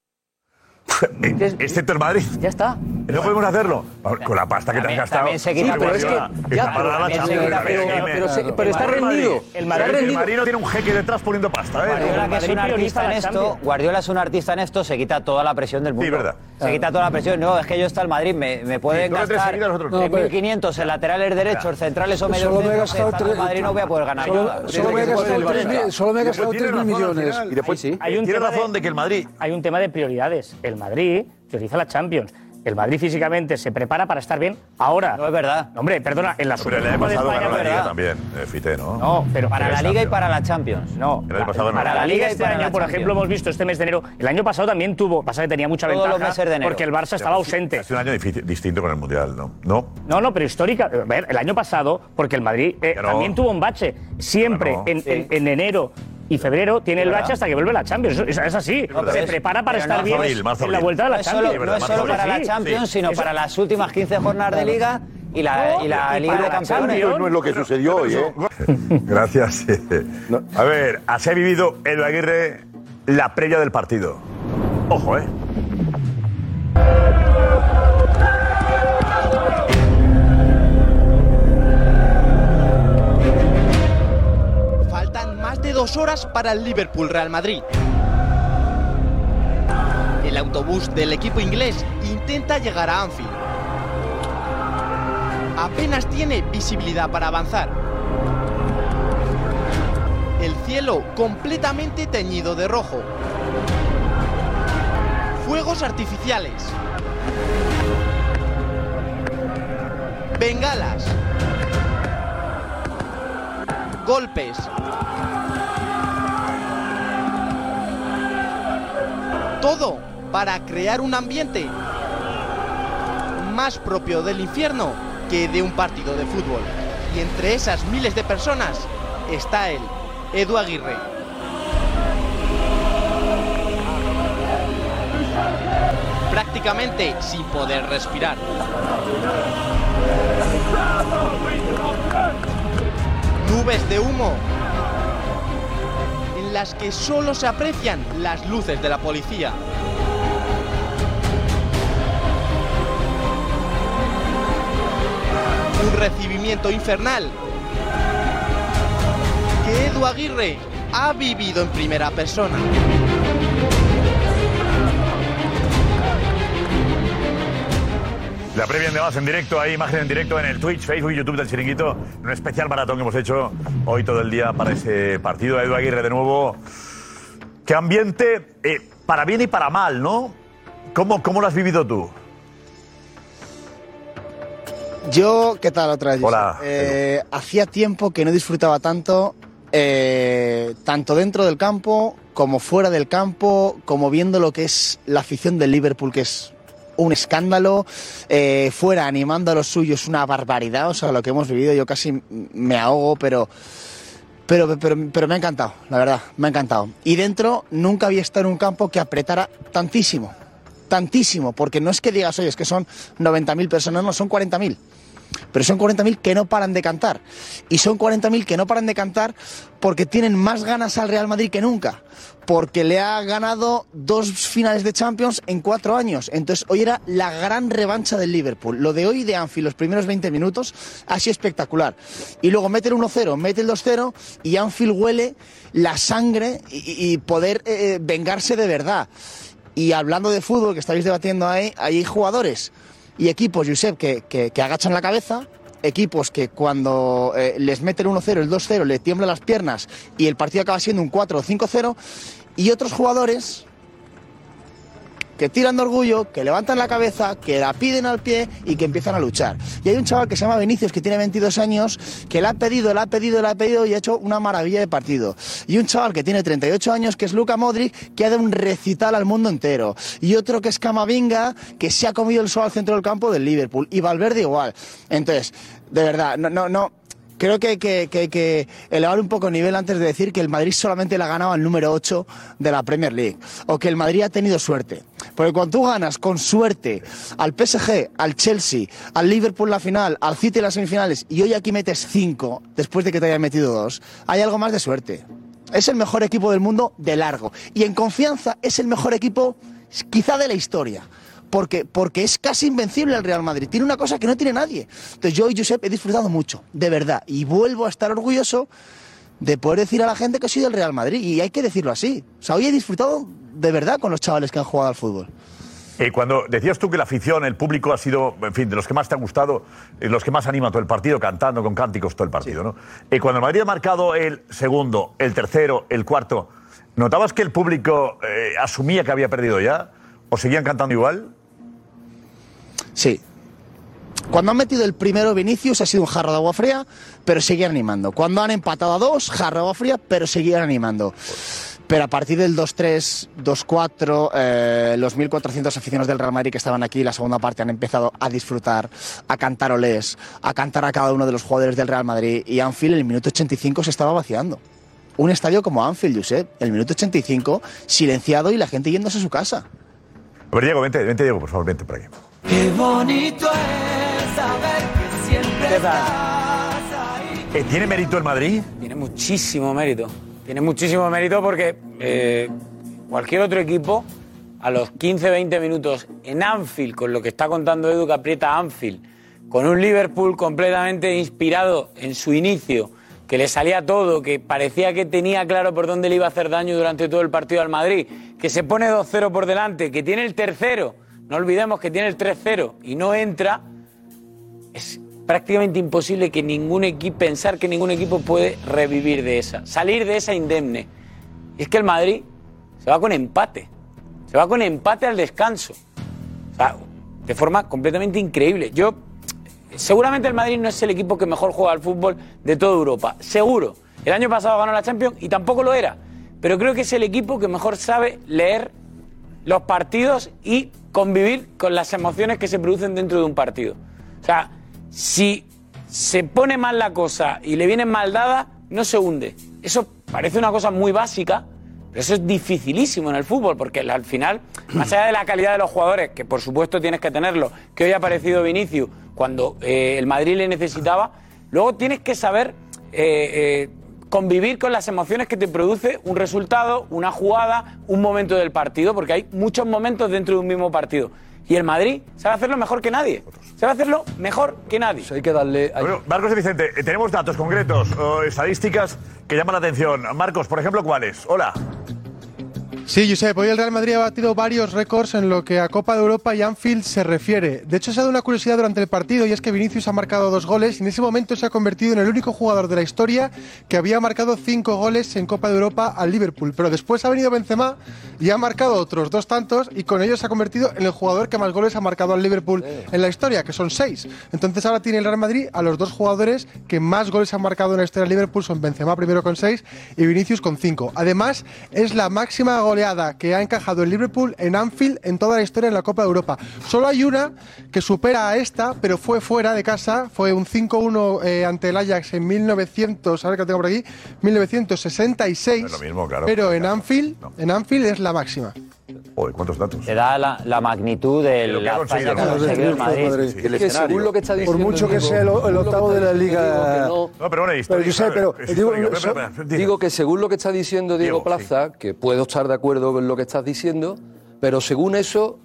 Excepto el Madrid. Ya está. No podemos hacerlo. Con la pasta que te has gastado. también se quita- Sí, pero es que- Guardiola, ya, está pero para la también se Champions, quita- pero- Jaime. pero se- pero está El Madrid- rendido. El Madrid, Madrid- el Madrid no tiene un jeque detrás poniendo pasta. ¿eh? Guardiola, que es un artista en esto. Guardiola es un artista en esto, se quita toda la presión del mundo. Sí, verdad. Se quita toda la presión. No, es que yo está el Madrid, me, me pueden gastar seguido a nosotros. No, pero- 1.500 en laterales derechos, centrales o medios Solo me he centros, gastado estando en tres- Madrid no voy a poder ganar Solo- nada. solo me he gastado tres mil- solo me he gastado Tiene tres mil razón al millones. final. Y después sí. Hay un Tiene tema razón de que el Madrid Hay un tema de prioridades. El Madrid prioriza la Champions. El Madrid físicamente se prepara para estar bien ahora. No es verdad. Hombre, perdona, en la Pero el año pasado España ganó la Liga también, eh, Fite, ¿no? No, pero Para la Liga y para la Champions. No, El año pasado no. para la Liga este para año, la por Champions. ejemplo, hemos visto este mes de enero. El año pasado también tuvo, pasa que tenía mucha Todos los ventaja meses de enero. porque el Barça estaba ausente. Ha sido un año difícil- distinto con el Mundial, ¿no? No. No, no, pero histórica. A ver, el año pasado, porque el Madrid eh, también tuvo un bache. Siempre Claro. en, en- en enero y febrero tiene el bache hasta que vuelve la Champions. Es, es así. se es- prepara para estar no, bien abril, en la vuelta de No la es solo, Champions. no es solo para la Champions, sí. sino Eso- para las últimas 15 jornadas de Liga y la, y la y Liga de Campeones. No es lo que sucedió hoy, ¿eh? Gracias. A ver, así ha vivido Edu Aguirre la previa del partido. Ojo, ¿eh? Dos horas para el Liverpool Real Madrid. El autobús del equipo inglés intenta llegar a Anfield. Apenas tiene visibilidad para avanzar. El cielo completamente teñido de rojo. Fuegos artificiales. Bengalas. Golpes. Todo para crear un ambiente más propio del infierno que de un partido de fútbol. Y entre esas miles de personas está él, Edu Aguirre. Prácticamente sin poder respirar. Nubes de humo las que solo se aprecian las luces de la policía. Un recibimiento infernal que Edu Aguirre ha vivido en primera persona. La previa en demás en directo, hay imagen en directo en el Twitch, Facebook y YouTube del Chiringuito. Un especial maratón que hemos hecho hoy todo el día para ese partido. Edu Aguirre de nuevo. Qué ambiente, eh, para bien y para mal, ¿no? ¿Cómo, ¿Cómo lo has vivido tú? Yo, ¿qué tal otra vez? Hola, Eh, hacía tiempo que no disfrutaba tanto, eh, tanto dentro del campo como fuera del campo, como viendo lo que es la afición del Liverpool, que es un escándalo, eh, fuera animando a los suyos una barbaridad, o sea, lo que hemos vivido, yo casi me ahogo, pero... Pero, pero, pero me ha encantado, la verdad, me ha encantado. Y dentro nunca había estado en un campo que apretara tantísimo, tantísimo, porque no es que digas, oye, es que son 90.000 personas, no, son 40.000. Pero son 40.000 que no paran de cantar. Y son 40.000 que no paran de cantar porque tienen más ganas al Real Madrid que nunca. Porque le ha ganado dos finales de Champions en cuatro años. Entonces hoy era la gran revancha del Liverpool. Lo de hoy de Anfield, los primeros 20 minutos, ha sido espectacular. Y luego mete el 1-0, mete el 2-0 y Anfield huele la sangre y, poder eh, vengarse de verdad. Y hablando de fútbol, que estáis debatiendo ahí, hay jugadores y equipos, Josep, que agachan la cabeza, equipos que cuando eh, les meten el 1-0, el 2-0, le tiemblan las piernas y el partido acaba siendo un 4 o 5-0, y otros jugadores que tiran de orgullo, que levantan la cabeza, que la piden al pie y que empiezan a luchar. Y hay un chaval que se llama Vinicius, que tiene 22 años, que le ha pedido, le ha pedido, le ha pedido y ha hecho una maravilla de partido. Y un chaval que tiene 38 años, que es Luka Modric, que ha dado un recital al mundo entero. Y otro que es Camavinga, que se ha comido el sol al centro del campo del Liverpool. Y Valverde igual. Entonces, de verdad, no, no, no. Creo que, que, que, elevar un poco el nivel antes de decir que el Madrid solamente le ha ganado al número 8 de la Premier League. O que el Madrid ha tenido suerte. Porque cuando tú ganas con suerte al PSG, al Chelsea, al Liverpool la final, al City las semifinales y hoy aquí metes 5 después de que te hayan metido 2, hay algo más de suerte. Es el mejor equipo del mundo de largo. Y en confianza es el mejor equipo quizá de la historia. Porque, porque es casi invencible el Real Madrid. Tiene una cosa que no tiene nadie. Entonces yo y Josep he disfrutado mucho, de verdad. Y vuelvo a estar orgulloso de poder decir a la gente que soy del Real Madrid. Y hay que decirlo así. O sea, hoy he disfrutado de verdad con los chavales que han jugado al fútbol. Eh, cuando decías tú que la afición, el público ha sido, en fin, de los que más te ha gustado, eh, los que más anima todo el partido, cantando con cánticos todo el partido, ¿no? Eh, cuando el Madrid ha marcado el segundo, el tercero, el cuarto, ¿notabas que el público eh, asumía que había perdido ya? ¿O seguían cantando igual? Sí. Cuando han metido el primero Vinicius ha sido un jarro de agua fría, pero seguían animando. Cuando han empatado a dos, jarro de agua fría, pero seguían animando. Pero a partir del 2-3, 2-4, eh, los 1.400 aficionados del Real Madrid que estaban aquí, la segunda parte, han empezado a disfrutar, a cantar olés, a cantar a cada uno de los jugadores del Real Madrid. Y Anfield en el minuto 85 se estaba vaciando. Un estadio como Anfield, Josep, el minuto 85, silenciado y la gente yéndose a su casa. A ver, Diego, vente, vente, Diego, por favor, vente por aquí. Qué bonito es saber que siempre estás ahí. Eh, ¿Tiene mérito el Madrid? Tiene muchísimo mérito. Tiene muchísimo mérito porque eh, cualquier otro equipo, a los 15-20 minutos en Anfield, con lo que está contando Edu que aprieta Anfield, con un Liverpool completamente inspirado en su inicio, que le salía todo, que parecía que tenía claro por dónde le iba a hacer daño durante todo el partido al Madrid, que se pone 2-0 por delante, que tiene el tercero, no olvidemos que tiene el 3-0 y no entra, es prácticamente imposible que ningún equipo, pensar que ningún equipo puede revivir de esa, salir de esa indemne. Y es que el Madrid se va con empate, se va con empate al descanso, de forma completamente increíble. Yo, seguramente el Madrid no es el equipo que mejor juega al fútbol de toda Europa, seguro. El año pasado ganó la Champions y tampoco lo era, pero creo que es el equipo que mejor sabe leer los partidos y convivir con las emociones que se producen dentro de un partido. O sea, si se pone mal la cosa y le viene mal dada, no se hunde. Eso parece una cosa muy básica, pero eso es dificilísimo en el fútbol, porque al final, más allá de la calidad de los jugadores, que por supuesto tienes que tenerlo, que hoy ha aparecido Vinicius cuando eh, el Madrid le necesitaba, luego tienes que saber eh, eh, convivir con las emociones que te produce un resultado, una jugada, un momento del partido, porque hay muchos momentos dentro de un mismo partido. Y el Madrid sabe hacerlo mejor que nadie. Sabe hacerlo mejor que nadie. hay que darle. Bueno, Marcos y Vicente, eh, tenemos datos concretos o estadísticas que llaman la atención. Marcos, por ejemplo, ¿cuáles? Hola. Sí, Josep, hoy el Real Madrid ha batido varios récords en lo que a Copa de Europa y Anfield se refiere. De hecho, se ha dado una curiosidad durante el partido y es que Vinicius ha marcado dos goles y en ese momento se ha convertido en el único jugador de la historia que había marcado cinco goles en Copa de Europa al Liverpool. Pero después ha venido Benzema y ha marcado otros dos tantos y con ello se ha convertido en el jugador que más goles ha marcado al Liverpool en la historia, que son seis. Entonces ahora tiene el Real Madrid a los dos jugadores que más goles han marcado en la historia del Liverpool, son Benzema primero con seis y Vinicius con cinco. Además, es la máxima goleada que ha encajado el Liverpool en Anfield en toda la historia en la Copa de Europa. Solo hay una que supera a esta, pero fue fuera de casa, fue un 5-1 eh, ante el Ajax en 1900, a ver que tengo por aquí, 1966. Es lo mismo, claro. Pero en Anfield, en Anfield es la máxima. Joder, ¿cuántos datos? Te da la, la magnitud de Lo que ha conseguido hazaña que ha el conseguido el Madrid. Sí. Es que según lo que está Por diciendo. mucho que sea el, el octavo de la liga. No- No, pero bueno, Pero histórico, yo sé, pero es digo, histórico. Espera, espera, diga. Digo que según lo que está diciendo Diego, Diego, Plaza, que puedo estar de acuerdo con lo que estás diciendo, pero según eso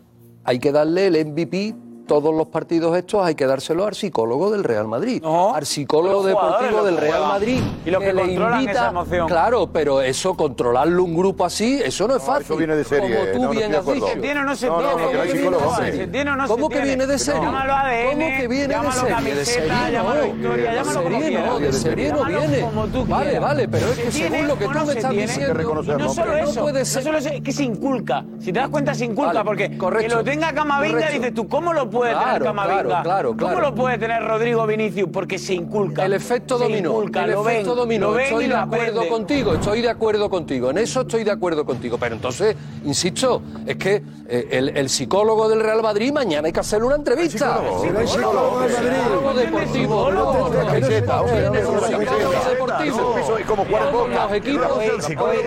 hay que darle el MVP todos los partidos estos hay que dárselo al psicólogo del Real Madrid. al psicólogo deportivo del Real. Madrid. Y los que le invita- esa emoción. Claro, pero eso, controlarlo un grupo así, eso no es fácil. eso viene de serie, Como tú no, no bien has dicho. ¿Se tiene o no se ¿cómo tiene? no? ¿Se tiene o no se ¿Cómo que viene de No. serie? Llámalo ADN, ¿Cómo que viene de serie? De serie llámalo no. victoria, De llámalo como serie quieras. no, de serie no Llámalo viene. Vale, vale, pero es que según lo que tú no me estás diciendo... No solo no eso, puede no ser. solo eso, es que se inculca. Si te das cuenta, se inculca, porque que lo tenga Camavinga, dices tú, ¿cómo lo puede Claro, tener Camavinga? claro, claro, ¿Cómo lo puede tener Rodrigo Vinicius? Porque se inculca. El efecto dominó. inculca, el ven, efecto dominó. estoy de acuerdo contigo, estoy de acuerdo contigo. En eso estoy de acuerdo contigo. Pero entonces, insisto, es que eh, el, el psicólogo del Real Madrid mañana hay que hacerle una entrevista. psicólogo? El ¿Pero hay psicólogo del Madrid? psicólogo deportivo. Es como. Los equipos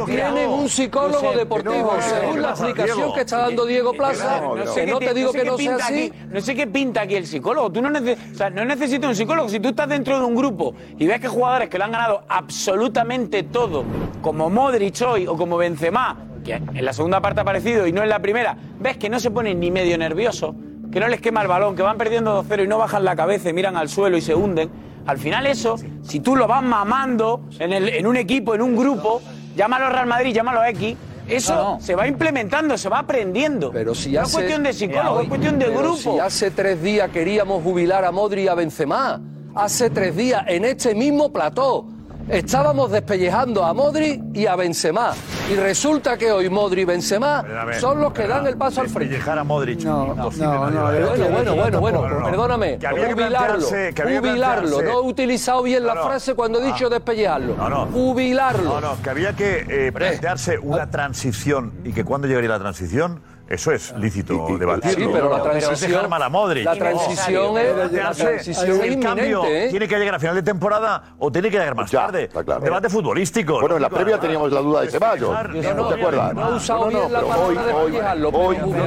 tienen un psicólogo deportivo. Según la Diego. que está dando Diego Plaza, No que te digo que no sea así. No sé qué pinta aquí el psicólogo. Tú no, neces- no necesitas un psicólogo. Si tú estás dentro de un grupo y ves que jugadores que lo han ganado absolutamente todo, como Modric hoy o como Benzema, que en la segunda parte ha aparecido y no en la primera, ves que no se ponen ni medio nerviosos, que no les quema el balón, que van perdiendo 2-0 y no bajan la cabeza y miran al suelo y se hunden. Al final eso, si tú lo vas mamando en, el- en un equipo, en un grupo, llámalo Real Madrid, llámalo X, eso No, no. se va implementando, se va aprendiendo. Pero si no hace- es cuestión de psicólogo, es cuestión de grupo. Si hace tres días queríamos jubilar a Modri y a Benzema. Hace tres días, en este mismo plató, estábamos despellejando a Modri y a Benzema. Y resulta que hoy Modri y Benzema son los que dan el paso al frente. Despellejar a Modric. No, no, no, haría. bueno, bueno, bueno, bueno, No, no, no. perdóname, Que había que jubilarlo, que había jubilarlo, no he utilizado bien la No, no. frase cuando he dicho Ah. despellejarlo, No, no. jubilarlo. No, no, que había que eh, plantearse una transición y que cuando llegaría la transición, eso es lícito debatirlo. Sí, pero la No, no es transición- dejar mal a Modric. la transición es- la transición el cambio ¿eh? tiene que llegar a final de temporada o tiene que llegar más tarde. claro. Debate futbolístico. Bueno, en la previa teníamos la duda de Ceballos. Despejar- ¿No te acuerdas? No ha usado No, no, bien la pero palabra hoy- de hoy- despejarlo, hoy- No, hemos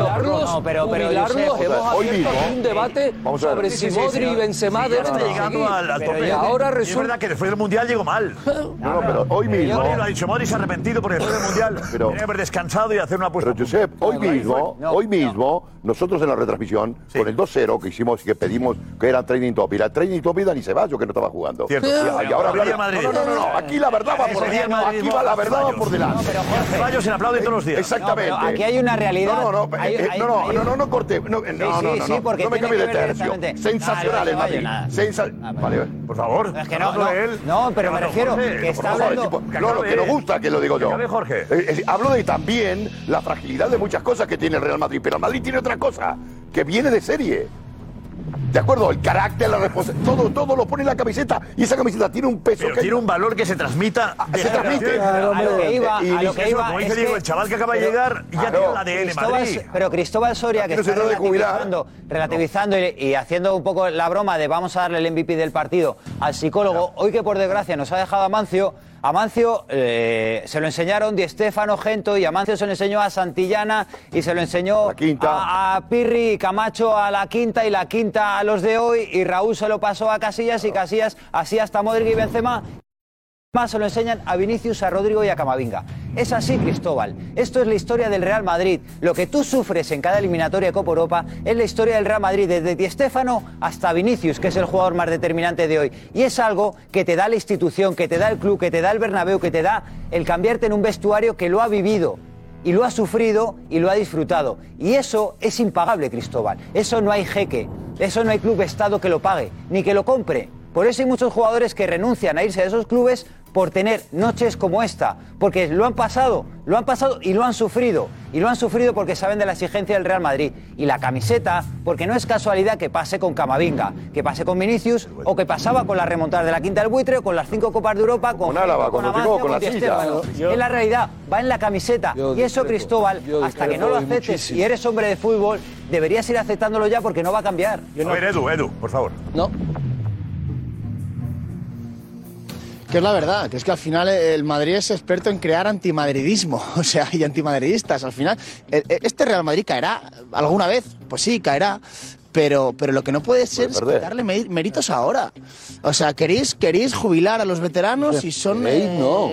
hoy abierto un debate sobre si sí, sí, Modri y. Benzema deben está de llegando al, tope. y ahora Y es resulta verdad que después del Mundial llegó mal. No, no, pero hoy mismo. Modric lo ha dicho, Modric se ha arrepentido porque después del Mundial tenía que haber descansado y hacer una apuesta. Pero Josep, hoy mismo, hoy mismo, nosotros en la retransmisión, con el 2-0 que hicimos y que pedimos que era training topic, era training topic Dani Ceballos que no estaba jugando. Cierto. Y, y ahora Madrid. No, no, no, no, aquí la verdad va por delante. Aquí va la verdad va por delante. Ceballos se aplaude todos los días. Exactamente. No, aquí hay una realidad. No, no, no, eh, no, no, no, no, no corte. No, no, Sí, no, sí, no, sí, no, no me cambie de tercio. Sensacional el no, Madrid. nada. Sensa- Vale, Por favor. Es que no, hablando no, de él. no, pero me refiero que está hablando. no, lo que nos gusta que lo digo yo. Jorge. Eh, eh, hablo de también la fragilidad de muchas cosas que tiene el Real Madrid, pero el Madrid tiene otra cosa, que viene de serie. ¿De acuerdo? El carácter, la responsabilidad, todo, todo lo pone en la camiseta y esa camiseta tiene un peso Pero que tiene un valor que se transmita. de se transmite. A lo que iba, Y- a lo que iba como dice Diego, el chaval que acaba de pero- llegar ya Claro. tiene el ADN Cristóbal- Madrid. pero Cristóbal Soria, que está relativizando, relativizando y, y haciendo un poco la broma de vamos a darle el MVP del partido al psicólogo, hoy que por desgracia nos ha dejado a Mancio, a Mancio eh, se lo enseñaron Di Stefano, Gento y a Mancio se lo enseñó a Santillana y se lo enseñó A, a Pirri y Camacho a la quinta y la quinta a los de hoy y Raúl se lo pasó a Casillas y Casillas así hasta Modric y Benzema más se lo enseñan a Vinicius, a Rodrigo y a Camavinga. Es así, Cristóbal. Esto es la historia del Real Madrid. Lo que tú sufres en cada eliminatoria de Copa Europa es la historia del Real Madrid, desde Di Stéfano hasta Vinicius, que es el jugador más determinante de hoy. Y es algo que te da la institución, que te da el club, que te da el Bernabéu, que te da el cambiarte en un vestuario que lo ha vivido y lo ha sufrido y lo ha disfrutado. Y eso es impagable, Cristóbal. Eso no hay jeque, eso no hay club Estado que lo pague, ni que lo compre. Por eso hay muchos jugadores que renuncian a irse a esos clubes por tener noches como esta, porque lo han pasado, lo han pasado y lo han sufrido. Y lo han sufrido porque saben de la exigencia del Real Madrid. Y la camiseta, porque no es casualidad que pase con Camavinga, que pase con Vinicius, o que pasaba con las remontadas de la Quinta del Buitre, o con las cinco Copas de Europa, con, Con Álava, Gento, cuando Amancio, con la silla. Es la realidad, va en la camiseta. Yo y eso, discrepo, Cristóbal, yo hasta que no lo aceptes muchísimo. y eres hombre de fútbol, deberías ir aceptándolo ya porque no va a cambiar. A ver, Edu, Edu, por favor. No. Que es la verdad, que es que al final el Madrid es experto en crear antimadridismo, o sea, y antimadridistas. Al final, el- el- este Real Madrid caerá alguna vez, pues sí, caerá. Pero, pero lo que no puede ser es mé- méritos ahora. O sea, queréis, queréis jubilar a los veteranos y son. Eh, no.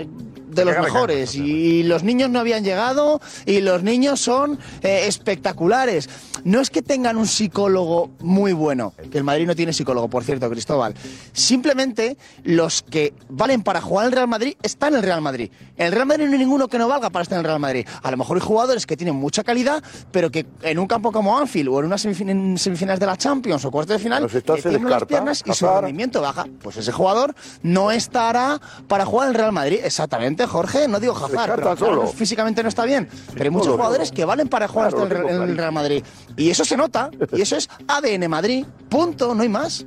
De los mejores y los niños no habían llegado y los niños son eh, espectaculares. No es que tengan un psicólogo muy bueno, que el Madrid no tiene psicólogo, por cierto, Cristóbal. Simplemente los que valen para jugar el Real Madrid están en el Real Madrid. En el Real Madrid no hay ninguno que no valga para estar en el Real Madrid. A lo mejor hay jugadores que tienen mucha calidad, pero que en un campo como Anfield o en unas semifin- semifinales de la Champions o cuartos de final, le se tiemblan las piernas y su rendimiento baja. Pues ese jugador no estará para jugar el Real Madrid. Exactamente, Jorge. No digo Hazard, pero claro, físicamente no está bien. Pero hay muchos jugadores que valen para jugar Claro, hasta el, el. Real Madrid. Y eso se nota. Y eso es ADN Madrid. Punto. No hay más.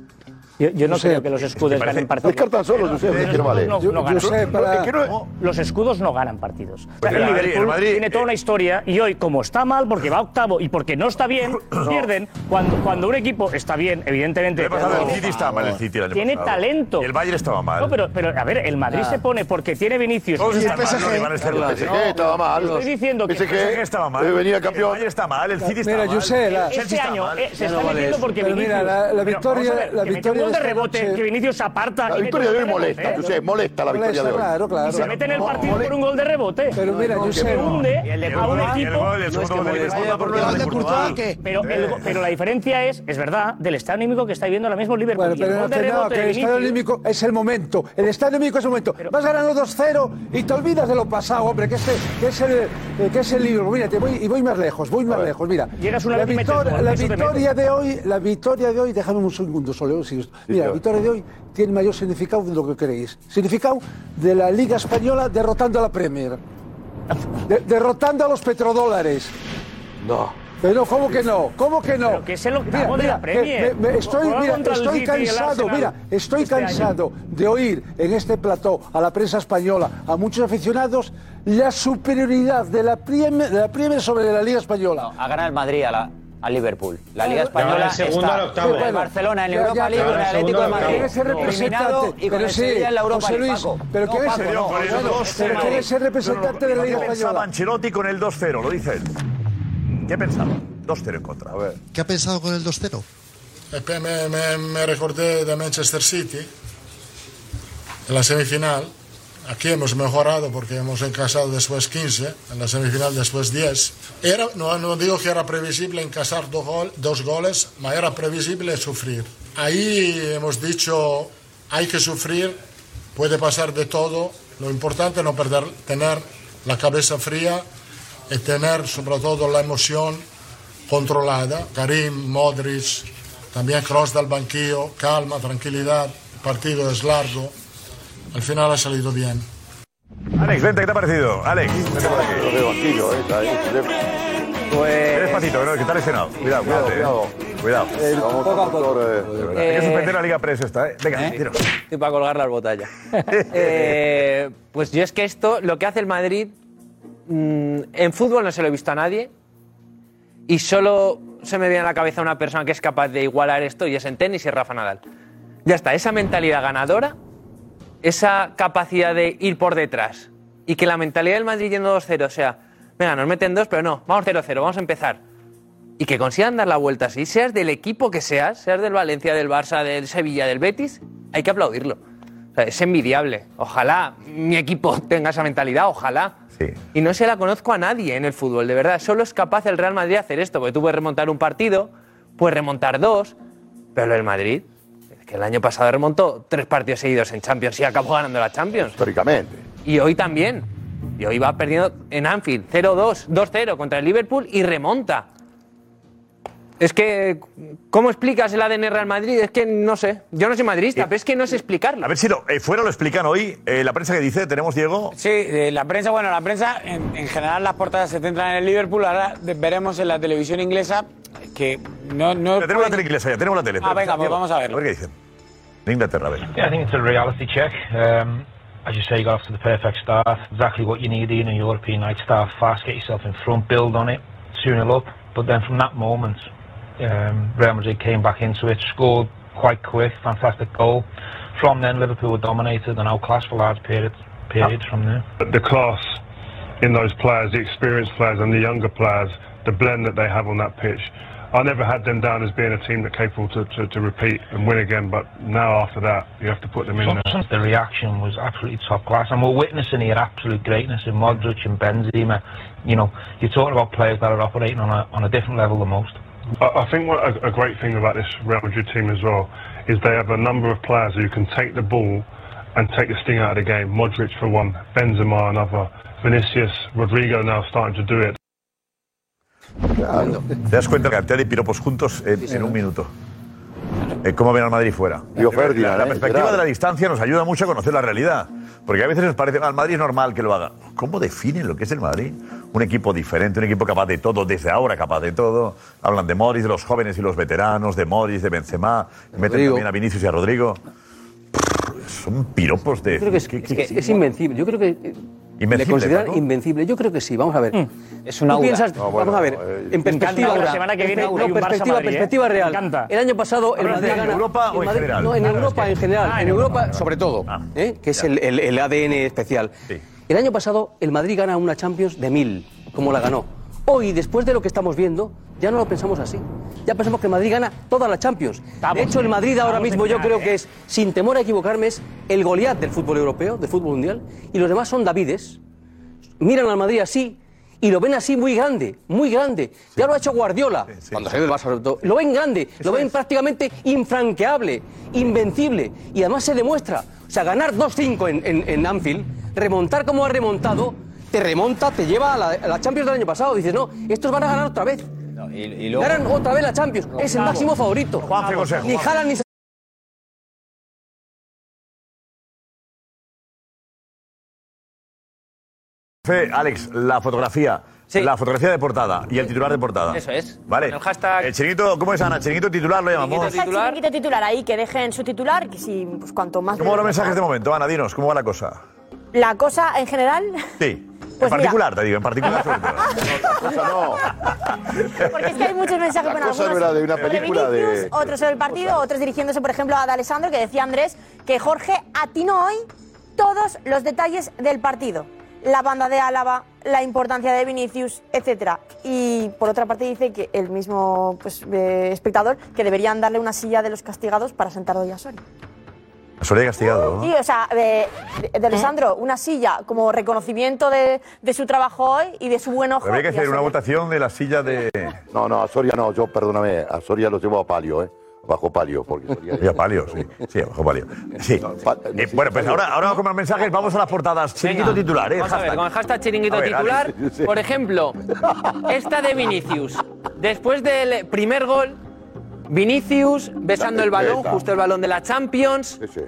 Yo, yo no Josep, creo que los escudos parece- ganen partidos. Descartan solo, Josep, Los es que no vale. escudos Yo- no ganan. Josep, para- no- Los escudos no ganan partidos. O sea, Pues el el Madrid- Liverpool el Madrid- tiene toda una historia y hoy, como está mal, porque va octavo y porque no está bien, pierden. Cuando, cuando un equipo está bien, evidentemente. Pasado el no, City estaba mal, el City el año Tiene pasado. talento. Y el Bayern estaba mal. No, pero, pero a ver, el Madrid Ah. se pone porque tiene Vinicius. Todos están mal, PSG. los rivales están mal. PSG estaba mal. Estoy diciendo que El PSG estaba mal. eh, venía campeón. El Bayern está mal, el City está Mira, mal. yo sé, Este está año mal. eh, se está no vale metiendo porque Pero Vinicius. mira, la- Pero victoria- gol de rebote, noche- que Vinicius se aparta. La y victoria de hoy molesta. Josep, molesta la victoria de hoy. Claro, claro. Y se mete en el partido por un gol de rebote. Pero mira, yo sé. hunde a un equipo. Liverpool. Pero, la diferencia es, es verdad, del estado anímico que está viviendo ahora mismo Liverpool. Bueno, pero gol de no, que el estado anímico es el momento. El estado anímico es el momento. Vas ganando 2-0 y te olvidas de lo pasado, hombre, que es, el- que es el, eh, que es el libro. Mira, te voy, y voy más lejos, voy más lejos. Mira, Llegas una la, victoria- la victoria de hoy, la victoria de hoy, déjame un segundo solo. esto. Mira, la victoria de hoy tiene mayor significado de lo que creéis. Significado de la Liga Española derrotando a la Premier. De- derrotando a los petrodólares. No. Pero ¿cómo que no? ¿Cómo que no? Pero que es el octavo de la que Premier. me- me- estoy, Juega mira, contra el estoy City y el cansado, Arsenal mira, estoy este año. cansado de oír en este plató a la prensa española, a muchos aficionados, la superioridad de la Premier, de la Premier sobre la Liga Española. Ha ganado el Madrid a la, al Liverpool. La Liga. Española No, está al octavo. con el Barcelona en ya, Europa ya, League, pero con el Atlético de Madrid. octavo. Quiere ser Eliminado representante, y con pero el sí, Sevilla en la Europa José League, Luis, Paco. pero pero quiere ser representante de la Liga ¿Qué pensaba Española. Ancelotti con el 2-0? Lo dice él. ¿Qué pensaba? 2-0 en contra. A ver. ¿Qué ha pensado con el 2-0? Después me, me- me recordé de Manchester City, en la semifinal. Aquí hemos mejorado porque hemos encasado después 15, en la semifinal después 10. Era, no, no digo que era previsible encasar dos, gol- dos goles, pero era previsible sufrir. Ahí hemos dicho, hay que sufrir, puede pasar de todo. Lo importante es no perder, tener la cabeza fría y tener sobre todo la emoción controlada. Karim, Modric, también Cross del banquillo, calma, tranquilidad, el partido es largo. Al final ha salido bien. Alex, vente, ¿qué te ha parecido? Alex, vente por aquí. Lo de banquillo, eh, está ahí. Pues... Despacito, que no, que está lesionado. Cuidado, cuidado. Cuidado, Cuidado. El poco a poco. eh, Hay que Eh, suspender la Liga Press esta, ¿eh? Venga, ¿Eh? tiros. Estoy para colgar las botellas. Eh, pues yo es que esto, lo que hace el Madrid, mm, en fútbol no se lo he visto a nadie. Y solo se me viene a la cabeza una persona que es capaz de igualar esto y es en tenis y es Rafa Nadal. Ya está, esa mentalidad ganadora, esa capacidad de ir por detrás y que la mentalidad del Madrid yendo 2-0 sea, venga, nos meten dos, pero no, vamos 0-0, vamos a empezar. Y que consigan dar la vuelta así, seas del equipo que seas, seas del Valencia, del Barça, del Sevilla, del Betis, hay que aplaudirlo. O sea, es envidiable. Ojalá mi equipo tenga esa mentalidad, ojalá. Y no se la conozco a nadie en el fútbol, de verdad. Solo es capaz el Real Madrid de hacer esto, porque tú puedes remontar un partido, puedes remontar dos, pero el Madrid, que el año pasado remontó tres partidos seguidos en Champions y acabó ganando la Champions. Históricamente. Y hoy también. Y hoy va perdiendo en Anfield 0-2, 2-0 contra el Liverpool y remonta. Es que, ¿cómo explicas el ADN Real Madrid? Es que no sé. Yo no soy madridista, pero es que no sé explicarlo. A ver si lo, eh, fuera lo explican hoy. Eh, la prensa que dice, tenemos Diego. Sí, eh, la prensa, bueno, la prensa, en, en general las portadas se centran en el Liverpool, ahora veremos en la televisión inglesa que no... no tenemos la tele inglesa ya, tenemos la tele. Ah, venga, pues vamos a verlo. A ver qué dicen. En Inglaterra, a ver. Yeah, I think it's a reality check. Um, as you say, you got off to the perfect start. Exactly what you need in a European night. Start fast, get yourself in front, build on it, 2 0 up. But then from that moment, um, Real Madrid came back into it, scored quite quick, fantastic goal. From then, Liverpool were dominated and outclassed for large periods, periods from there. But the class in those players, the experienced players and the younger players, the blend that they have on that pitch. I never had them down as being a team that capable to, to, to repeat and win again. But now after that, you have to put them in there. The reaction was absolutely top class, and we're witnessing here absolute greatness in Modric and Benzema. You know, you're talking about players that are operating on a on a different level than most. I, I think what a, a great thing about this Real Madrid team as well is they have a number of players who can take the ball and take the sting out of the game. Modric for one, Benzema another, Vinicius, Rodrigo now starting to do it. ¿Te das cuenta que cantidad de piropos juntos en, en un minuto? Eh, ¿Cómo ven al Madrid fuera? La, la eh, perspectiva de la distancia nos ayuda mucho a conocer la realidad. Porque a veces nos parece, al Madrid es normal que lo haga. ¿Cómo definen lo que es el Madrid? Un equipo diferente, un equipo capaz de todo, desde ahora capaz de todo. Hablan de Morris, de los jóvenes y los veteranos, de Morris, de Benzema. Meten también a Vinicius y a Rodrigo. Son piropos de... Yo creo que es, es, que es invencible. Yo creo que. Invencible, le consideran Paco. invencible. Yo creo que sí. Vamos a ver. Es un ¿Tú aura. piensas- No, bueno, vamos a ver. eh, en perspectiva. la semana que viene no, hay un Barça perspectiva, Madrid, ¿eh? perspectiva Me real. encanta. El año pasado el ¿Hablas Madrid gana. Europa el o en Madrid- general? No, en Ah, Europa es que- en general. Ah, en en Europa, Europa, sobre todo. ¿eh? Que es el, el- el ADN especial. El año pasado el Madrid gana una Champions de mil, como la ganó. Hoy, después de lo que estamos viendo, ya no lo pensamos así. Ya pensamos que el Madrid gana toda la Champions. De hecho, el Madrid ahora mismo yo creo ¿eh? que es, sin temor a equivocarme, es el Goliat del fútbol europeo, del fútbol mundial, y los demás son Davides. Miran al Madrid así y lo ven así muy grande, muy grande. Ya lo ha hecho Guardiola, cuando se del Barça sobre todo. Lo ven grande, lo ven prácticamente infranqueable, invencible. Y además se demuestra. O sea, ganar 2-5 en, en, en Anfield, remontar como ha remontado, te remonta, te lleva a la, a la Champions del año pasado. Dices, no, estos van a ganar otra vez. Y, y luego- Ganan otra vez la Champions. Es el máximo favorito. Juanfe Consejo, Ni. Haaland ni Fe, Alex, la fotografía. La fotografía de portada y el titular de portada. Eso es. Vale. Con el hashtag- El chiringuito, ¿cómo es Ana? Chiringuito titular lo llamamos. Deja el chiringuito titular ahí, que dejen su titular, que si pues, cuanto más... ¿Cómo van los mensajes de momento? Ana, dinos, ¿cómo va la cosa? La cosa en general, Sí. Pues en mira. particular, te digo, en particular sobre todo. porque es que hay muchos mensajes, La bueno, cosa no algunos era de una película de- Vinicius, otros sobre el partido, otros dirigiéndose, por ejemplo, a D'Alessandro, que decía Andrés que Jorge atinó hoy todos los detalles del partido. La banda de Álava, la importancia de Vinicius, etcétera. Y por otra parte dice que el mismo pues, eh, espectador que deberían darle una silla de los castigados para sentar hoy a Soria. Soria castigado, ¿no? Sí, o sea, de, de- de Alessandro, una silla como reconocimiento de, de su trabajo hoy y de su buen ojo. Habría que hacer una votación de la silla de. No, no, a Soria no, yo perdóname, a Soria lo llevo a palio, ¿eh? Bajo palio, porque Soria. Sí, a palio, sí. Sí, bajo palio. Sí. Eh, bueno, pues ahora, ahora vamos con más mensajes, vamos a las portadas. Chiringuito Venga, titular, ¿eh? Vamos a ver, con el hashtag chiringuito ver, titular, por ejemplo, esta de Vinicius. Después del primer gol, Vinicius besando el balón, justo el balón de la Champions. Sí, sí.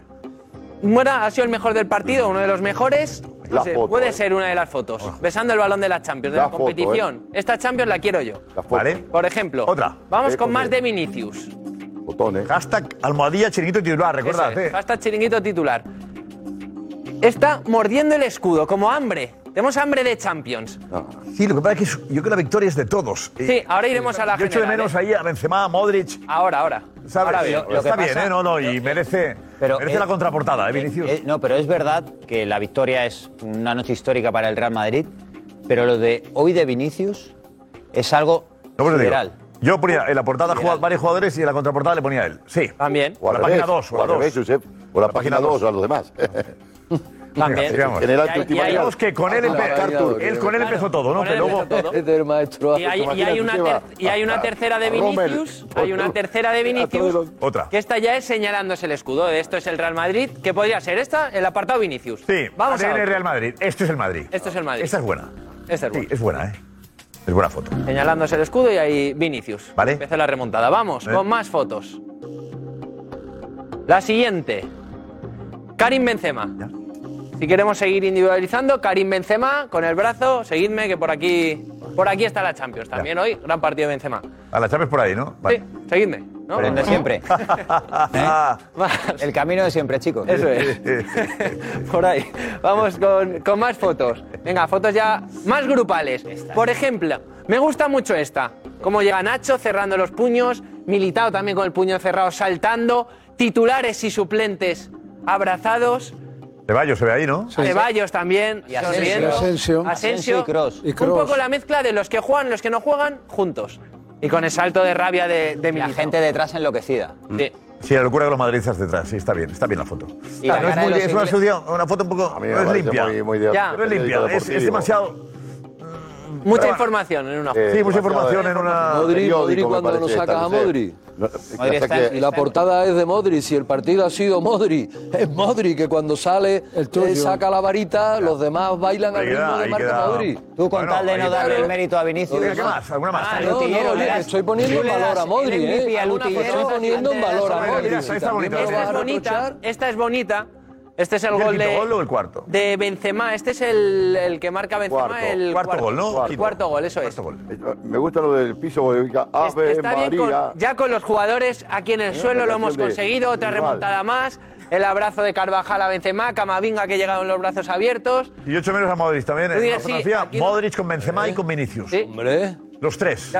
Muera ha sido el mejor del partido, uno de los mejores. No La sé, foto, puede eh. ser una de las fotos. Besando el balón de la Champions, de La la, foto, competición. Esta Champions la quiero yo. Vale. Por ejemplo. Otra. Vamos Eh, con con más de Vinicius. Botones. Hashtag almohadilla chiringuito titular, recordad, Eso es, ¿eh? hashtag chiringuito titular. Está mordiendo el escudo, como hambre. Tenemos hambre de Champions. Sí, lo que pasa es que yo creo que la victoria es de todos. Sí, ahora iremos a la Yo echo de general, menos ¿eh? ahí a Benzema, a Modric. Ahora, ahora. ¿Sabes? Ahora bien. Lo- lo que Está bien, pasa- ¿eh? No, no, y merece, Pero merece es- la contraportada, ¿eh, Vinicius? Eh, no, pero es verdad que la victoria es una noche histórica para el Real Madrid, pero lo de hoy de Vinicius es algo No, pues te digo, sideral. Yo ponía en la portada jugad- varios jugadores y en la contraportada le ponía a él. Sí. También. O la al página revés, 2, o o la al 2. revés, Josep, o la página 2 a los demás. También. Y hay- que con él, Ah, empe- claro, él con él claro. empezó todo, ¿no? Que luego. Este. Y hay, y hay Imagínate, una y hay una tercera de Rommel. Vinicius. Hay una tercera de Vinicius. Otra. Que esta ya es señalándose el escudo. Esto es el Real Madrid. Que podría ser esta, el apartado Vinicius. Sí, Vamos a ver. Real Madrid. Esto es el Madrid. Esto es el Madrid. Esta es buena. Este es Sí, bueno. es buena, ¿eh? Es buena foto. Señalándose el escudo y ahí Vinicius. Vale. Empieza la remontada. Vamos, Eh. con más fotos. La siguiente. Karim Benzema. Ya. Si queremos seguir individualizando, Karim Benzema con el brazo, seguidme que por aquí por aquí está la Champions. También hoy, gran partido de Benzema. A la Chávez por ahí, ¿no? Sí, seguidme. ¿no? Pero el de siempre. Ah, El camino de siempre, chicos. Eso es. Por ahí. Vamos con, con más fotos. Venga, fotos ya más grupales. Por ejemplo, me gusta mucho esta. Cómo llega Nacho cerrando los puños, Militao también con el puño cerrado saltando, titulares y suplentes abrazados, Ceballos se ve ahí, ¿no? Sí. También. Y Asensio. Y Cross. Un poco la mezcla de los que juegan, los que no juegan, juntos. Y con el salto de rabia de, de mi gente detrás enloquecida. Sí. Sí, la locura de los madridistas detrás, sí, está bien, está bien la foto. Es, una, estudio, una foto un poco. no es limpia. No es limpia, es demasiado Mucha información en una eh, Sí, mucha información en una. Modri, Modri cuando nos saca a Modri. Eh, y la portada es de Modri. Si el partido ha sido Modri, es Modri que cuando sale, el eh, saca la varita, los demás bailan al ritmo de Marta Modri. Tú con tal de no darle el mérito a Vinicius. ¿Qué más? ¿Alguna más? Ah, no, no, estoy poniendo en valor a Modri. Estoy poniendo en valor a Modri. Esta es bonita. Esta es bonita. Este es el, ¿Es el gol, de, gol o el cuarto? de Benzema. Este es el, que marca Benzema. Cuarto. el cuarto, gol, ¿no? Cuarto, cuarto gol, eso cuarto es. Gol. Eh, ah, me gusta lo del piso. Ave Está María. Bien con, ya con los jugadores aquí en el suelo lo hemos conseguido. Otra remontada más. El abrazo de Carvajal a Benzema, Camavinga que llegaron los brazos abiertos. Y ocho menos a Modric también. ¿eh? En sí, Modric con Benzema y eh, con Vinicius. Hombre. Los tres.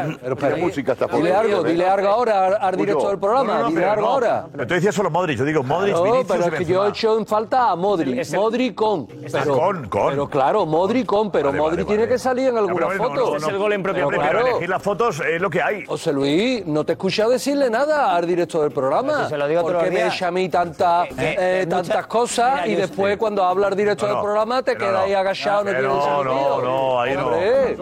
Dile algo, dile algo ahora al director del programa. dile algo ahora. Pero tú decías solo Modric. Yo digo Modric, no, Vinicius pero es que yo he hecho en falta a Modric. Modric con. Pero, con, con. Pero claro, Modric con, pero Modric tiene que salir en algunas fotos. alguna foto. Pero Pero claro, elegir las fotos es lo que hay. José Luis, no te escucha decirle nada al director del programa. Se lo digo porque me echa a mí tanta, eh, tantas cosas y después cuando habla el director del programa te quedas ahí agachado. No, no, no.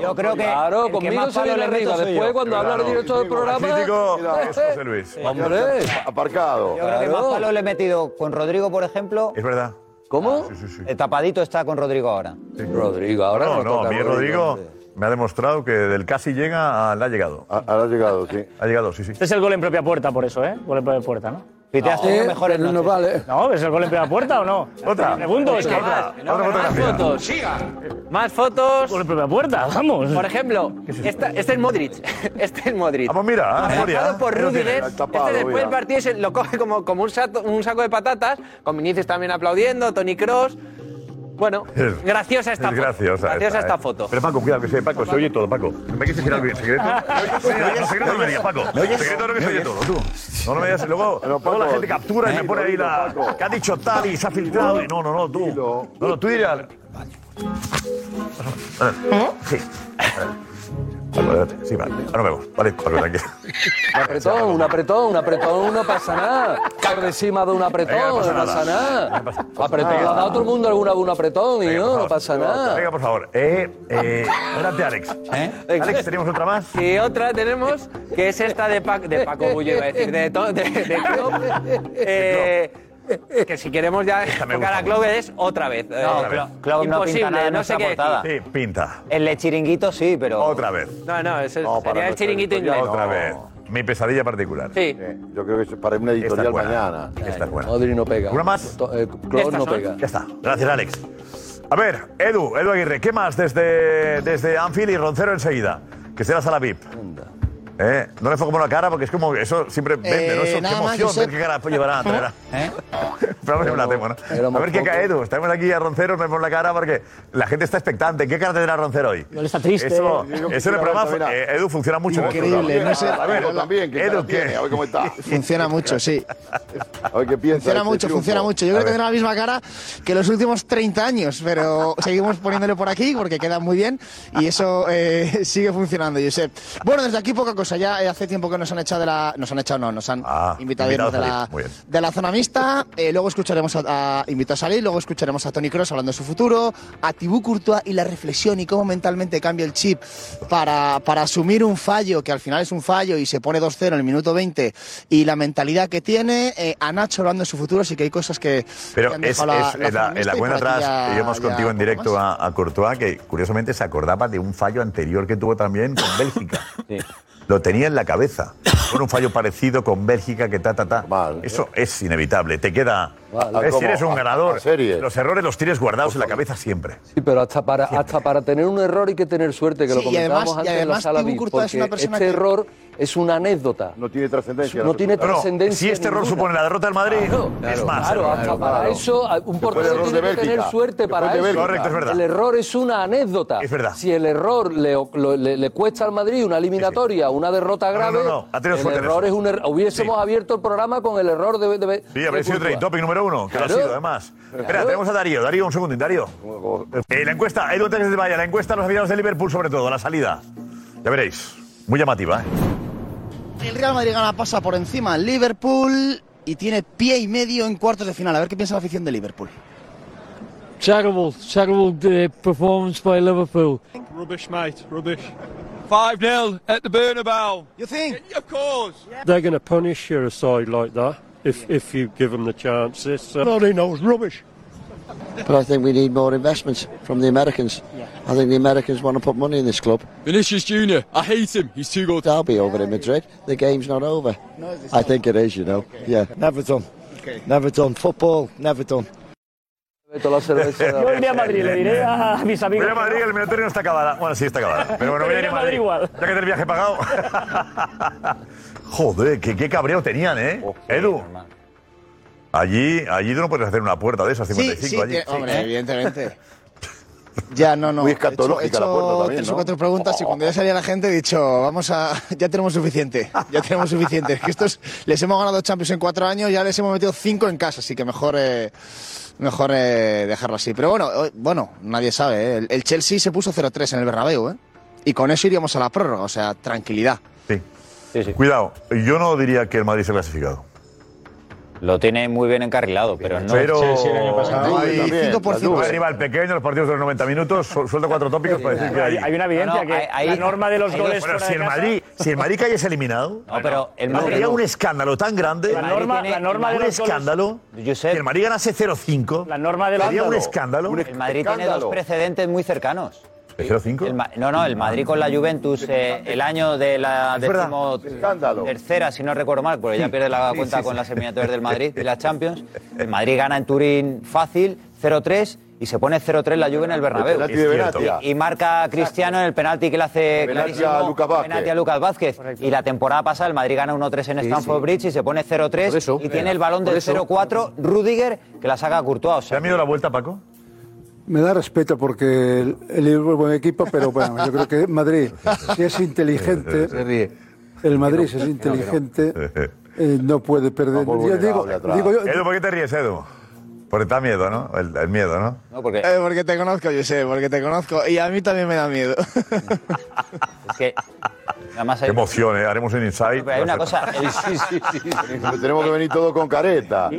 Yo creo que Claro, conmigo se Después cuando habla el director del programa... Crítico, José Luis. Hombre. Aparcado. Yo creo que más palo le he metido con Rodrigo, por ejemplo. Es verdad. ¿Cómo? Ah, sí, sí, sí. El tapadito está con Rodrigo ahora. Rodrigo, ahora no. No, no, mi Rodrigo me ha demostrado que del casi llega ah, al ha llegado. Ah, ha llegado, sí. Ha llegado, sí, sí. Este es el gol en propia puerta, por eso, ¿eh? Gol en propia puerta, ¿no? Piteaste eh, no, mejor no vale. No, ¿ves el gol en primera puerta o no? Otra. Pregunto, es que. Otra, otra más fotos. Siga. Más fotos. Gol en primera puerta, vamos. Por ejemplo, este es Modric. Este es Modric. Vamos, mira. Ah, Marcado ¿eh? por Rudiger. Este después del partido lo coge como un saco de patatas. Con Vinicius también aplaudiendo, Tony Cross. Bueno, graciosa esta foto. Graciosa, esta, ¿eh? foto. Pero Paco, cuidado que se oye Paco, se oye todo, Paco. ¿Me quieres decir algo secreto? No, secreto no me digas, Paco. Secreto no que oye todo, tú. No, no me digas, luego, luego la gente captura y me pone ahí la... que ha dicho tal y se ha filtrado no, no, no, tú. No, no, tú dirás... Sí. Sí, vale. Ahora vemos. Vale, para que tranquila. Un apretón, un apretón, un apretón, no pasa nada. Por encima de un apretón, no pasa nada. Pasa nada. Apretón, todo el mundo alguna de un apretón y no, no pasa nada. Venga, por favor. Eh, eh Alex. ¿Eh? Alex, ¿tenemos otra más? Y otra tenemos, que es esta de, de Paco Bullo, iba a decir, de, de, de, eh, que si queremos ya tocar a Clove es otra vez. No, eh, otra vez. No pinta nada no sé qué Sí, pinta. El de chiringuito sí, pero... Otra vez. No, no, eso sería el chiringuito inglés. Otra vez. Mi pesadilla particular. Sí. Eh, yo creo que es para una editorial mañana. Esta eh, buena. No pega. ¿Una más? Eh, no pega. Ya está. Gracias, Alex. A ver, Edu, Edu Aguirre, ¿qué más desde, desde Anfield y Roncero enseguida? Que serás a la VIP. Anda. ¿Eh? No le fue como la cara porque es como. Eso siempre vende, ¿no? Eso, eh, qué emoción ¿Eh? ver qué cara llevará. Traerá. ¿Eh? Pero, pero, la temo, ¿no? a ver qué cae, Edu. Estamos aquí a Roncero, vemos la cara porque la gente está expectante. ¿Qué cara tendrá Roncero hoy? No, está triste. Eso, eso en el programa. Eh, Edu funciona mucho. Increíble. No sé. A ver, también. ¿qué Edu, ¿qué? Tiene? A ver cómo está. Funciona mucho, sí. A ver qué piensa. Funciona este mucho, triunfo. funciona mucho. Yo creo que tendrá la misma cara que los últimos 30 años, pero seguimos poniéndole por aquí porque queda muy bien y eso eh, sigue funcionando, Josep. Bueno, desde aquí poca cosa. Pues cosa, ya eh, hace tiempo que nos han echado de la. Nos han echado, no, nos han ah, invitado, invitado de, la, de, la, zona mixta. Eh, luego escucharemos a, a Invito a salir, luego escucharemos a Tony Cross hablando de su futuro, a Tibú Courtois y la reflexión y cómo mentalmente cambia el chip para, para asumir un fallo, que al final es un fallo y se pone 2-0 en el minuto 20, y la mentalidad que tiene, eh, a Nacho hablando de su futuro, así que hay cosas que. Pero que es, es la, en la, en la cuenta atrás, íbamos contigo en directo a, a, Courtois, que curiosamente se acordaba de un fallo anterior que tuvo también con Bélgica. sí lo tenía en la cabeza. Con un fallo parecido con Bélgica, que ta, ta, ta. Eso es inevitable. Te queda Vale. Eres un ganador. Los errores los tienes guardados en la cabeza siempre. Sí, pero hasta para, hasta para tener un error hay que tener suerte, que lo comentábamos antes en la sala VIP, porque es una este error es una anécdota. No tiene trascendencia. No tiene trascendencia. Si este error supone la derrota del Madrid, es más. Claro, hasta para eso un portero tiene que tener suerte para eso. El error es una anécdota. Es verdad. Si el error le, cuesta al Madrid una eliminatoria, una derrota grave, no, no. Ha el error es un error. Hubiésemos abierto el programa con el error de... Sí, habría sido topic número uno, que lo ha Claro. sido además. Claro. Espera, tenemos a Darío. Darío, un segundín, Darío. Eh, la encuesta, Edu antes se vaya, la encuesta a los aficionados de Liverpool sobre todo, la salida. Ya veréis, muy llamativa, ¿eh? El Real Madrid gana, pasa por encima Liverpool y tiene pie y medio en cuartos de final. A ver qué piensa la afición de Liverpool. Terrible, terrible uh, performance by Liverpool. Rubbish, mate, rubbish. 5 0 at the Bernabeu. You think? Of course. They're going to punish your side like that if if you give them the chance. It's, uh, Bloody knows rubbish. But I think we need more investment from the Americans. I think the Americans want to put money in this club. Vinicius Junior, I hate him. He's too good. Derby over in Madrid. The game's not over. I think it is, you know. Yeah. Never done. Never done. Football, never done. la cerveza. Yo iré a Madrid, le diré a mis amigos. Voy a Madrid, el eliminatorio no está acabada. Bueno, sí está acabada. Pero bueno, voy a ir a Madrid. igual. Ya que tenés el viaje pagado. Joder, qué, qué cabreo tenían, ¿eh? Edu. Allí, allí tú no puedes hacer una puerta de esas, 55 allí. que- hombre, evidentemente. Ya, no, no. Muy He hecho- escatológica he hecho la puerta también, tres ¿no? o cuatro preguntas y cuando ya salía la gente he dicho, vamos a, ya tenemos suficiente, ya tenemos suficiente. Es que estos, les hemos ganado Champions en cuatro años, ya les hemos metido cinco en casa, así que mejor, eh, mejor eh, dejarlo así. Pero bueno, eh, bueno, nadie sabe, ¿eh? el, el Chelsea se puso 0-3 en el Bernabéu, ¿eh? Y con eso iríamos a la prórroga, o sea, tranquilidad. Sí. Cuidado, yo no diría que el Madrid se ha clasificado. Lo tiene muy bien encarrilado, pero no. Pero Hay hay 5%. Hay rival pequeño, los partidos de los 90 minutos, su- suelta cuatro tópicos para decir que hay. Hay, una evidencia No, no, que hay- la norma de los hay goles Bueno, si el Madrid, si el Madrid cayese eliminado, No, pero el Madrid- sería un escándalo tan grande. La norma- la norma de un los goles- escándalo. Si el Madrid ganase 0-5, La norma de los sería un goles- escándalo. El Madrid tiene dos precedentes muy cercanos. ¿De 0-5? El Ma- no, no, el Madrid con la Juventus eh, el año de la décimo tercera, si no recuerdo mal, porque ya pierde la Sí, cuenta sí, con sí. las eliminatorias del Madrid y la Champions. El Madrid gana en Turín fácil, 0-3, y se pone 0-3 la Juve en el Bernabéu. Y, y marca Cristiano en el penalti que le hace Penalti clarísimo a Lucas Vázquez. penalti a Lucas Vázquez. Y la temporada pasada el Madrid gana 1-3 en Sí, Stamford sí. Bridge y se pone 0-3 Por eso. y tiene el balón del eso. 0-4 Rudiger que la saca a Courtois. O sea, ¿Te ha miedo la vuelta, Paco? Me da respeto porque el, el Liverpool es buen equipo, pero bueno, yo creo que Madrid, si es inteligente, el Madrid, si es inteligente, eh, no puede perder. Yo digo, digo yo- Edu, ¿por qué te ríes, Edu? Porque te da miedo, ¿no? El, el miedo, ¿no? No, porque... Eh, porque te conozco, yo sé, porque te conozco. Y a mí también me da miedo. Es que. Además Qué emoción, ¿eh? Haremos un insight. Pero hay una cosa. el- Pero tenemos que venir todo con careta.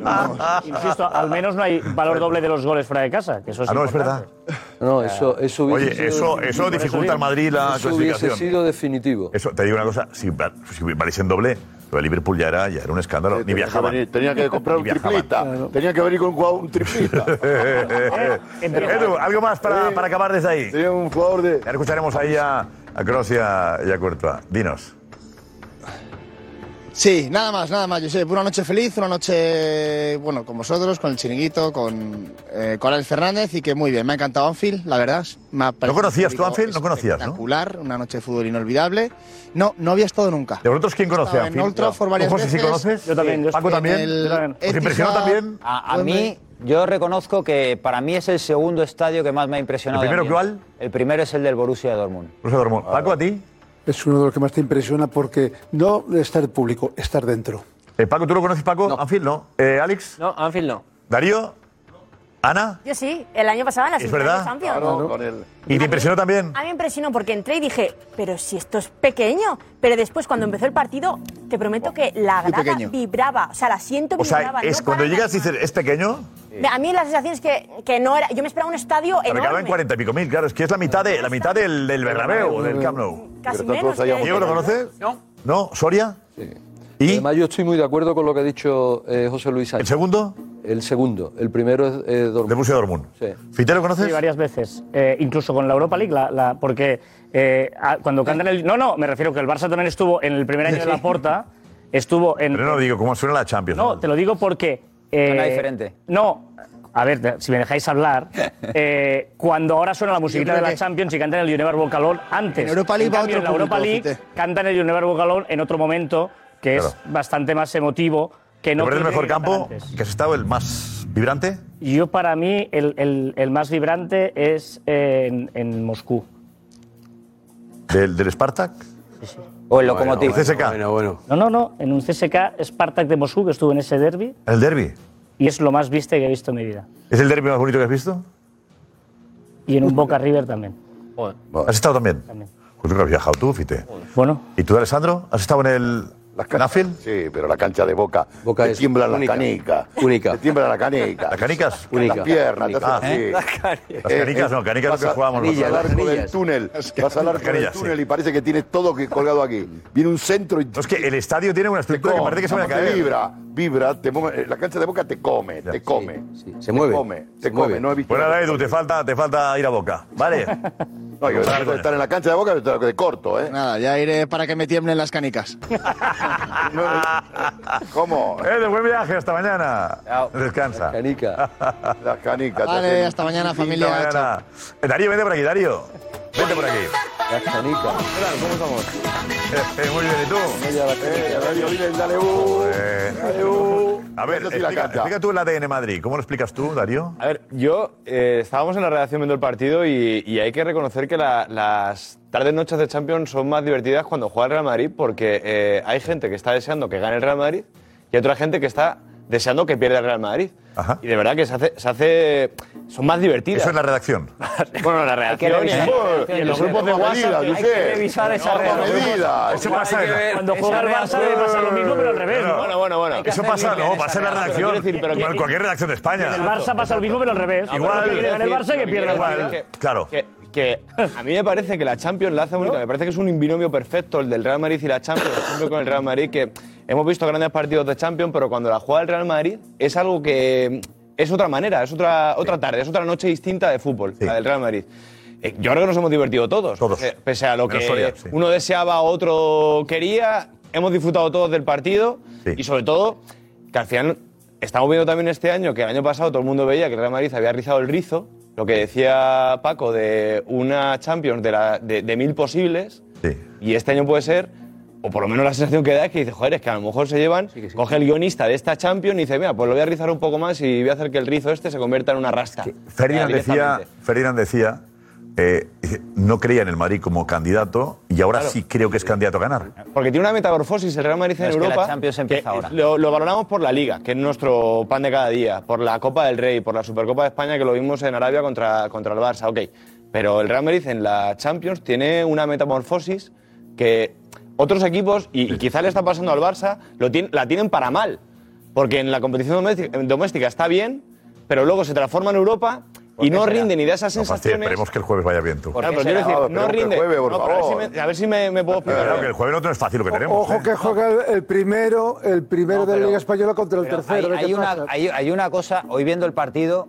Insisto, al menos no hay valor doble de los goles fuera de casa. Que eso es Ah, no, es importante. No, eso, eso hubiese Oye, eso, sido- eso dificulta al Madrid la Eso hubiese clasificación. sido definitivo. Eso, te digo una cosa, si, si vais en doble, lo de Liverpool ya era, ya era un escándalo, ni Tenía que viajaban. venir- Tenía que comprar un triplita. Tenía que venir con un jugador- un triplita. Edu, ¿algo más para, para acabar desde ahí? Sería un jugador de... Ya escucharemos ahí a, a Kroos y a, y a Courtois. Dinos. Sí, nada más, nada más. Yo sé, una noche feliz, una noche, bueno, con vosotros, con el chiringuito, con, eh, con Alex Fernández y que muy bien. Me ha encantado Anfield, la verdad. Me ha parecido conocías tú Anfield? No conocías, ¿no? Espectacular, una noche de fútbol inolvidable. No, no había estado nunca. ¿De vosotros quién conoce a Estaba en Anfield? Old Trafford varias ¿Tú, José, sí veces. conoces? Yo también, yo ¿Paco también? el. ¿Os impresionó también? A, a mí, yo reconozco que para mí es el segundo estadio que más me ha impresionado. ¿El primero ambiente. El primero es el del Borussia Dortmund. Borussia Dortmund. Paco, ¿a ti? Es uno de los que más te impresiona porque no estar en público, estar dentro. Eh, Paco, ¿tú lo conoces, Paco? Anfield, ¿no? Eh, ¿Alex? No, Anfield no. ¿Darío? ¿Ana? Yo sí, el año pasado en la ¿Es semifinal verdad? de Champions. ¿Y te impresionó también? A mí me impresionó porque entré y dije, pero si esto es pequeño. Pero después, cuando empezó el partido, te prometo que la Muy grada pequeño. vibraba. O sea, el asiento O sea, vibraba. es no cuando para llegas y dices, ¿es pequeño? A mí la sensación es que, que no era. Yo me esperaba un estadio Me quedaba en enorme. 40 y pico mil, claro. Es que es la mitad, de, la mitad del, del Bernabéu, o del Camp Nou. Casi Pero menos. que- ¿Diego lo conoces? No. ¿No? ¿Soria? ¿Y? Además, yo estoy muy de acuerdo con lo que ha dicho eh, José Luis Sánchez. ¿El segundo? El segundo. El primero es eh, Dortmund. De Borussia Dortmund. Sí. ¿Fitero conoces? Sí, varias veces. Eh, incluso con la Europa League, la, la- porque eh, a- cuando cantan el. No, no, me refiero que el Barça también estuvo en el primer año de la Porta. Estuvo en. Pero no digo, ¿cómo suena la Champions? No, te lo digo porque. eh, Suena diferente. No. A ver, si me dejáis hablar, eh, cuando ahora suena la musiquita de la que- Champions y cantan el Walk Alone antes. En Europa League va cambio, otro en la Europa público, League Fite. cantan el Walk Alone en otro momento que es bastante más emotivo que ¿Te no el mejor campo que has estado, el más vibrante? Yo para mí el, el- el más vibrante es en, en Moscú. ¿Del, del Spartak? O el Lokomotiv. El CSK. Bueno, bueno. No, no, no, en un CSK Spartak de Moscú que estuvo en ese derby ¿El derby? y es lo más viste que he visto en mi vida. ¿Es el derby más bonito que has visto? Y en un Boca River también. ¿Has estado también? También. Pues que has viajado tú, Fite. Bueno, ¿Y tú, Alessandro? ¿Has estado en el Las can- Sí, pero la cancha de Boca. Boca te es tiemblan las única. canicas. Única. Te tiemblan las canicas. ¿Las canicas? Las piernas. te Ah, hacen así. ¿eh? Las canicas no, canicas vas lo que a- jugábamos Vas al nosotros. arco del Canillas. túnel. Vas al arco del Canillas, sí. túnel y parece que tienes todo colgado aquí. Viene un centro y. No, es que el estadio tiene una estructura que parece que se va a caer. vibra, vibra. Te mueve- la cancha de Boca te come, te come. Se mueve. Te come, te come. No he visto. Nada, Edu, te falta, te falta ir a Boca. ¿Vale? No, yo de estar en la cancha de Boca te de corto, ¿eh? Nada, ya iré para que me tiemblen las canicas. ¿Cómo? Edu, buen viaje, hasta mañana. Descansa. Canica. Las canicas. Vale, hasta mañana, familia. Hasta mañana. Eh, Darío, vente por aquí, Darío. Vente por aquí. Las canicas. ¿Cómo estamos? muy bien, ¿y tú? Eh, Darío, dile, dale, uh. Dale, uh. A ver, sí la explica, explica tú el ADN Madrid. ¿Cómo lo explicas tú, Darío? A ver, yo eh, estábamos en la redacción viendo el partido y, y hay que reconocer que la- las tardes noches de Champions son más divertidas cuando juega el Real Madrid porque eh, hay gente que está deseando que gane el Real Madrid y otra gente que está deseando que pierda el Real Madrid. Y de verdad que se hace, se hace son más divertidas. Eso es la redacción. Bueno, la redacción y, y en los grupos de WhatsApp. hay que revisar esa redacción. Eso pasa en la- Cuando juega el Barça debe pasar lo mismo, pero al revés. ¿no? Bueno, bueno, bueno. Eso pasa, no, pasa en la redacción. Decir, pero en que- cualquier redacción de España. En el Barça pasa lo mismo, pero al revés. Igual. Que gane el Barça y que pierda el. Que- Claro. Que, que a mí me parece que la Champions la hace bonita. Me parece que es un binomio perfecto el del Real Madrid y la Champions. Siempre con el Real Madrid que hemos visto grandes partidos de Champions, pero cuando la juega el Real Madrid es algo que es otra manera, es otra, otra tarde, es otra noche distinta de fútbol, la del Real Madrid. Eh, Yo creo que nos hemos divertido todos. Pese, pese a lo que Soria, sí. uno deseaba, otro quería, hemos disfrutado todos del partido y sobre todo que al final estamos viendo también este año que el año pasado todo el mundo veía que el Real Madrid había rizado el rizo, lo que decía Paco de una Champions de, la- de- de mil posibles y este año puede ser, o por lo menos la sensación que da es que dice, joder, es que a lo mejor se llevan, coge el guionista de esta Champions y dice, mira, pues lo voy a rizar un poco más y voy a hacer que el rizo este se convierta en una rasta. Ferdinand decía. Ferdinand decía eh, dice, no creía en el Madrid como candidato y ahora Claro. sí creo que es candidato a ganar. Porque tiene una metamorfosis el Real Madrid en No, es que la Europa. Champions empieza que ahora. Lo, lo valoramos por la Liga, que es nuestro pan de cada día, por la Copa del Rey, por la Supercopa de España, que lo vimos en Arabia contra, contra el Barça, ok. Pero el Real Madrid en la Champions tiene una metamorfosis que otros equipos, y, y quizá le está pasando al Barça, lo tien- la tienen para mal. Porque en la competición doméstica, doméstica está bien, pero luego se transforma en Europa y no rinde ni da esas No, fastidia, sensaciones. esperemos que el jueves vaya bien tú. Claro, pero quiero decir, no rinde. No, pero a ver si me- a ver si me, me puedo explicar. Claro, que el jueves no es fácil lo que tenemos. Ojo ¿eh? que juega el, el primero, el primero de la Liga Española contra el Pero tercero. hay, ¿de qué hay una, pasa? hay, hay una cosa, hoy viendo el partido,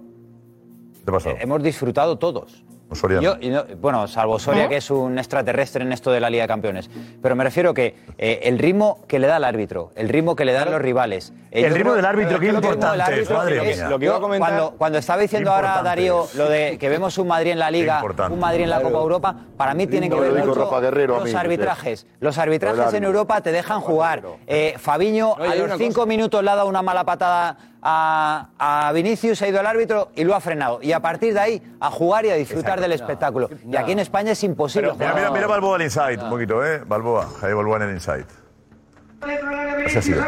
¿Qué pasó? eh, hemos disfrutado todos. Soria. Yo- no- bueno, salvo Soria, que es un extraterrestre en esto de la Liga de Campeones. Pero me refiero que eh, el ritmo que le da el árbitro, el ritmo que le dan los rivales. eh, El yo ritmo creo- del árbitro, qué el ritmo del importante es, árbitro madre es- mía. Lo que iba a comentar- Cuando, cuando estaba diciendo ahora Darío lo de que vemos un Madrid en la Liga, un Madrid en la Copa Europa, para mí tienen que ver mucho Guerrero los mí, arbitrajes. Los Lo arbitrajes en. Europa te dejan jugar. Eh, Fabiño No, a los cinco cosa. minutos le ha dado una mala patada a, a Vinicius, ha ido al árbitro y lo ha frenado. Y a partir de ahí a jugar y a disfrutar del espectáculo. Y aquí en España es imposible Mira, jugar. mira, mira Balboa al inside, un poquito, ¿eh? Balboa, Javier Balboa en el inside. Así ha sido.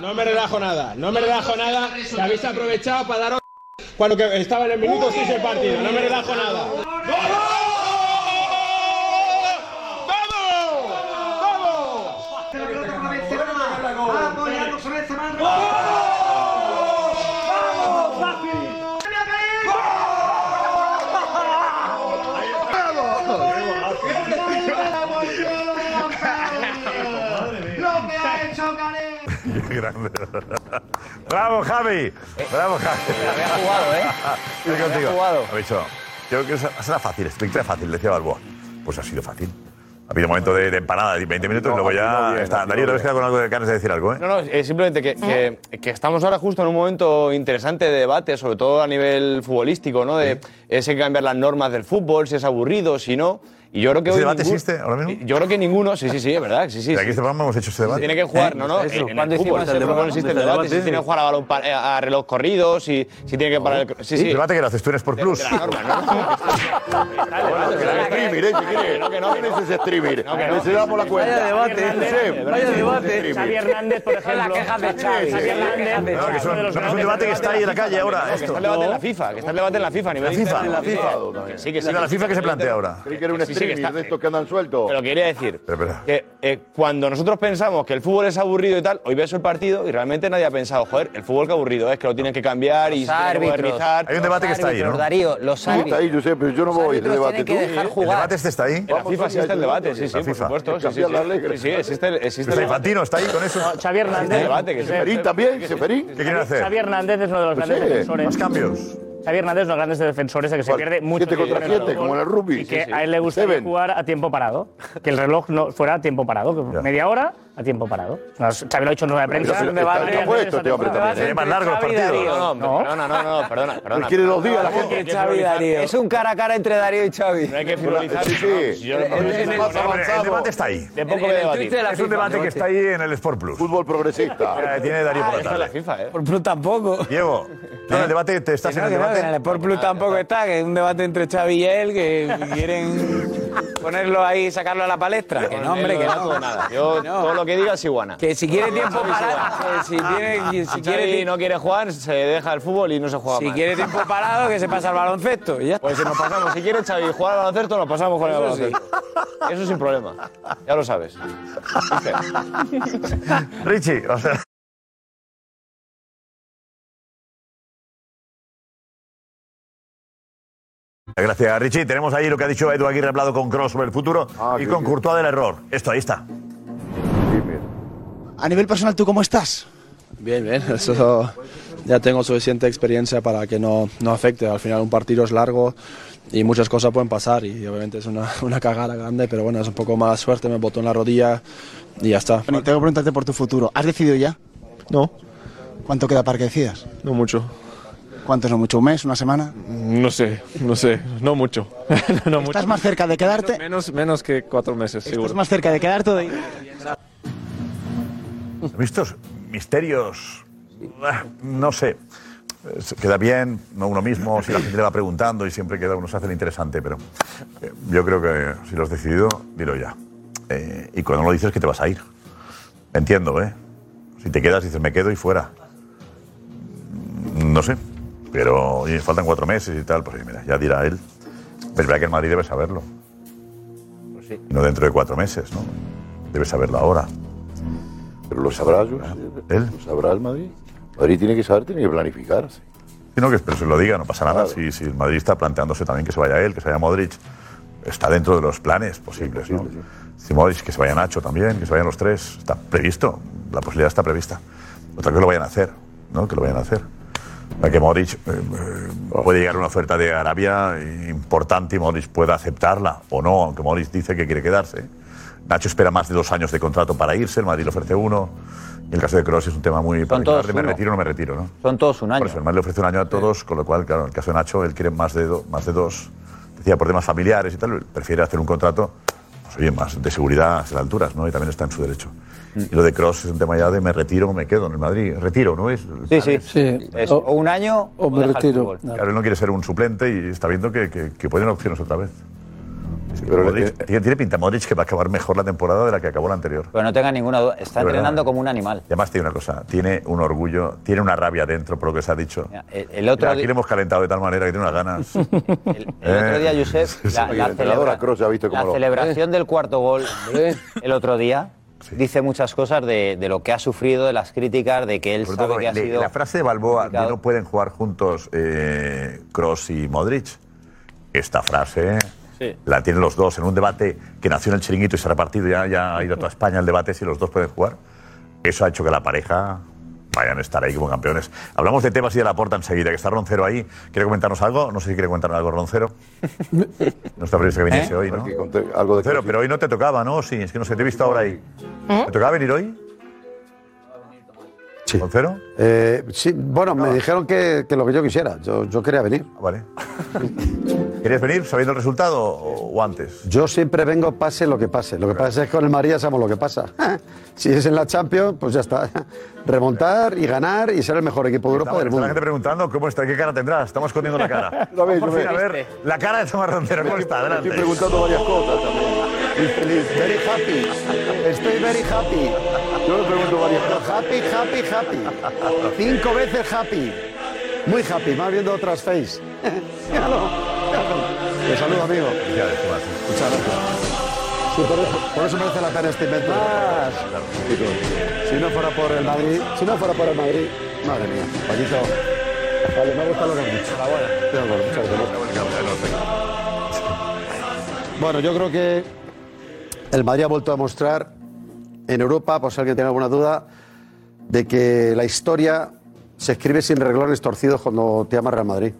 No me relajo nada, no me relajo nada. Que habéis aprovechado para daros cuando que estaba en el minuto 6 del partido. No me relajo nada. Grande. Bravo, Javi. Bravo, Javi. Había jugado, ¿eh? Estoy Había contigo. jugado. Ha dicho, yo creo que esa- será fácil, es victoria fácil, decía Balboa. Pues ha sido fácil. Ha habido un momento de, de empanada de 20 minutos y luego ya bien, está. Darío, no te ves quedado con algo de ganas de decir algo, ¿eh? No, no, es simplemente que, que- que estamos ahora justo en un momento interesante de debate, sobre todo a nivel futbolístico, ¿no? De si hay que cambiar las normas del fútbol, si es aburrido, si no. Y yo creo que ¿Ese hoy debate ningún- existe ahora mismo? Yo creo que ninguno, sí, sí, sí, es verdad, sí, sí. Aquí sí. este programa hemos hecho ese debate. Tiene que jugar, ¿Eh? no, no. Eso. En, en ¿Cuándo el fútbol, el fútbol no debate? existe el ¿El debate. Si tiene que jugar a, balón pa- eh, a reloj corrido, si, si tiene que parar el. Sí, sí. ¿El debate que lo haces tú en Sport Plus? De la norma, ¿no? streamer, ¿eh? Si quiere. ¿Quién es ese streamer? No, que no. Ese damos la cuenta. Vaya debate, vaya debate. Xavi Hernández, por ejemplo. Las quejas de Xavi. Xavi Hernández. No, que es un- no, es debate que está ahí en la calle ahora. Que esto. está el debate en la FIFA, que está el debate en la FIFA a nivel La FIFA. La. Que sí, que sí. Sí, la FIFA que se plantea ahora. Creí que era un Sí, que está- de estos que andan sueltos. Pero quería decir que eh, cuando nosotros pensamos que el fútbol es aburrido y tal, hoy ves el partido y realmente nadie ha pensado, joder, el fútbol que aburrido es, que lo tienen que cambiar y Los árbitros. modernizar. Hay un debate que está ahí, ¿no? Darío, los Sí, está ahí, Josep, pero yo no voy árbitros debate. que dejar ¿El jugar. debate este está ahí? En la FIFA existe el debate, debate. sí, sí, La por FIFA. supuesto. Sí, sí, existe, el- existe ¿Está el Infantino? ¿Está ahí con eso? No, Xavi Hernández. el debate, Seferín también, Seferín. ¿Qué quieren hacer? Xavi Hernández es uno de los Pues grandes defensores. Más cambios. Xavi Hernández es uno de los grandes defensores de que se ¿Cuál? pierde mucho contra tiempo siete, fútbol como en el rugby. Y que Sí, sí. a él le gustaría Seven. jugar a tiempo parado. Que el reloj no fuera a tiempo parado. Que media hora a tiempo parado. Xavi lo ha dicho en nueva prensa. Pero un debate está- está puesto este hombre también, Sería más largo el partido. No, no, perdona, no, no, perdona, perdona. Quiere dos días la gente. Es un cara a cara entre Darío y Xavi. No hay que frivolizar. Sí, El- debate está ahí. De a de Es un debate que está ahí en el Sport Plus. Fútbol progresista. Eh, Tiene Darío por la en la tarde. ¿eh? Por Plus tampoco. Diego, ¿tú en el debate te estás en el que en el debate? Sport Plus tampoco está, que es un debate entre Xavi y él, que quieren ponerlo ahí, sacarlo a la palestra. Que no, hombre, que No, nada. Yo, No. todo lo que diga es iguana. Que si quiere tiempo parado, que si tiene, si Si quiere, no quiere jugar, se deja el fútbol y no se juega si quiere tiempo parado, que se pasa al baloncesto. y ya. Pues si nos pasamos, si quiere Xavi jugar al baloncesto, nos pasamos con el Eso sí. baloncesto. Eso sin problema. Ya lo sabes. Richie, o sea. Gracias, Richie. Tenemos ahí lo que ha dicho Edu Aguirre hablado con Cross sobre el futuro Ah, y con bien. Courtois del error. Esto, ahí está. A nivel personal, ¿tú cómo estás? Bien, bien, eso ya tengo suficiente experiencia para que no, no afecte. Al final un partido es largo y muchas cosas pueden pasar y obviamente es una, una cagada grande, pero bueno, es un poco mala suerte, me botó en la rodilla y ya está. Bueno, tengo que preguntarte por tu futuro. ¿Has decidido ya? No, ¿Cuánto queda para que decidas? no mucho. ¿Cuánto es no mucho? ¿Un mes? ¿Una semana? No sé, no sé, no mucho. no mucho. ¿Estás más cerca de quedarte? Menos, menos que cuatro meses, seguro. ¿Estás más cerca de quedarte o de ir? Estos misterios, ah, no sé. Queda bien, no uno mismo, si la gente le va preguntando y siempre queda uno se hace el interesante, pero eh, yo creo que si lo has decidido, dilo ya. Eh, y cuando lo dices que te vas a ir. Entiendo, ¿eh? Si te quedas, dices me quedo y fuera. No sé. Pero oye, faltan cuatro meses y tal, pues mira, ya dirá él. Pero es verdad que el Madrid debe saberlo. No dentro de cuatro meses, ¿no? Debe saberlo ahora. Pero lo sabrá, Jus. ¿Él? Lo sabrá el Madrid. Madrid tiene que saber, tiene que planificar. Sí, no, que pero se lo diga, no pasa nada. Si, si el Madrid está planteándose también que se vaya él, que se vaya Modric, está dentro de los planes posibles. ¿no? Si Modric, que se vaya Nacho también, que se vayan los tres, está previsto, la posibilidad está prevista. Otra que lo vayan a hacer, ¿no? Que lo vayan a hacer. Para que Modric eh, eh, puede llegar una oferta de Arabia importante y Modric pueda aceptarla o no, aunque Modric dice que quiere quedarse. Nacho espera más de dos años de contrato para irse, el Madrid le ofrece uno. Y el caso de Kroos es un tema muy particular de me uno. retiro o no me retiro, ¿no? Son todos un año. Por eso, el Madrid le ofrece un año a todos, con lo cual, claro, en el caso de Nacho, él quiere más de, do- más de dos. Decía, por temas familiares y tal, prefiere hacer un contrato, pues oye, más de seguridad a las alturas, ¿no? Y también está en su derecho. Y lo de Cross es un tema ya de me retiro o me quedo en el Madrid. Retiro, ¿no es? Sí, sí. Es o un año o, me fútbol. Claro, él no quiere ser un suplente y está viendo que, que, que pueden opciones otra vez. Es que Pero Modric- tiene, tiene pinta Modric que va a acabar mejor la temporada de la que acabó la anterior. Pero no tenga ninguna duda. Está verdad. entrenando como un animal. Y además tiene una cosa, tiene un orgullo, tiene una rabia dentro por lo que se ha dicho. El, el otro, Mira, aquí di- le hemos calentado de tal manera que tiene unas ganas. el otro día, Josep, la, Oye, la el entrenador celebra- a Kroos ya ha visto cómo la lo- celebración del cuarto gol el otro día dice muchas cosas de, de lo que ha sufrido, de las críticas, de que él Sobre sabe todo, que ha le- sido... la frase de Balboa de no pueden jugar juntos eh, Cross y Modric. Esta frase la tienen los dos en un debate que nació en el chiringuito y se ha repartido, ya, ya ha ido a toda España el debate si los dos pueden jugar. Eso ha hecho que la pareja vayan a estar ahí como campeones. Hablamos de temas y de la porta enseguida, que está Roncero ahí. ¿Quiere comentarnos algo? No sé si quiere comentarnos algo, Roncero. No está previsto que viniese ¿Eh? hoy, ¿no? Algo de Roncero, pero hoy no te tocaba, ¿no? Sí, es que no sé, te he visto ahora ahí. ¿Eh? ¿Te tocaba venir hoy? Sí. ¿Roncero? Eh, sí, bueno, me dijeron que, que lo que yo quisiera. Yo, yo quería venir. Vale. ¿Querías venir sabiendo el resultado o, antes? Yo siempre vengo pase lo que pase. Lo que pasa es que con el María sabemos lo que pasa. Si es en la Champions, pues ya está. Remontar y ganar y ser el mejor equipo de Europa del está la mundo. gente preguntando cómo está, qué cara tendrá. Estamos escondiendo la cara. Veis, Por fin, a ver, la cara de Tomás Roncero, ¿cómo está? Adelante. Estoy preguntando varias cosas también. Estoy feliz, very happy. Estoy very happy. Yo le pregunto varias cosas. Happy, happy, happy. Cinco veces happy. Muy happy, más viendo otras face. Míralo. Te saludo, amigo. Muchas gracias. Sí, por, eso, por eso merece la pena este invento. Si no fuera por el Madrid, si no fuera por el Madrid, madre mía, Paquito. Vale, me ha gustado lo que has dicho. Estoy de acuerdo, muchas gracias. Bueno, yo creo que el Madrid ha vuelto a mostrar en Europa, por si alguien tiene alguna duda, de que la historia se escribe sin reglones torcidos cuando te llama Real Madrid.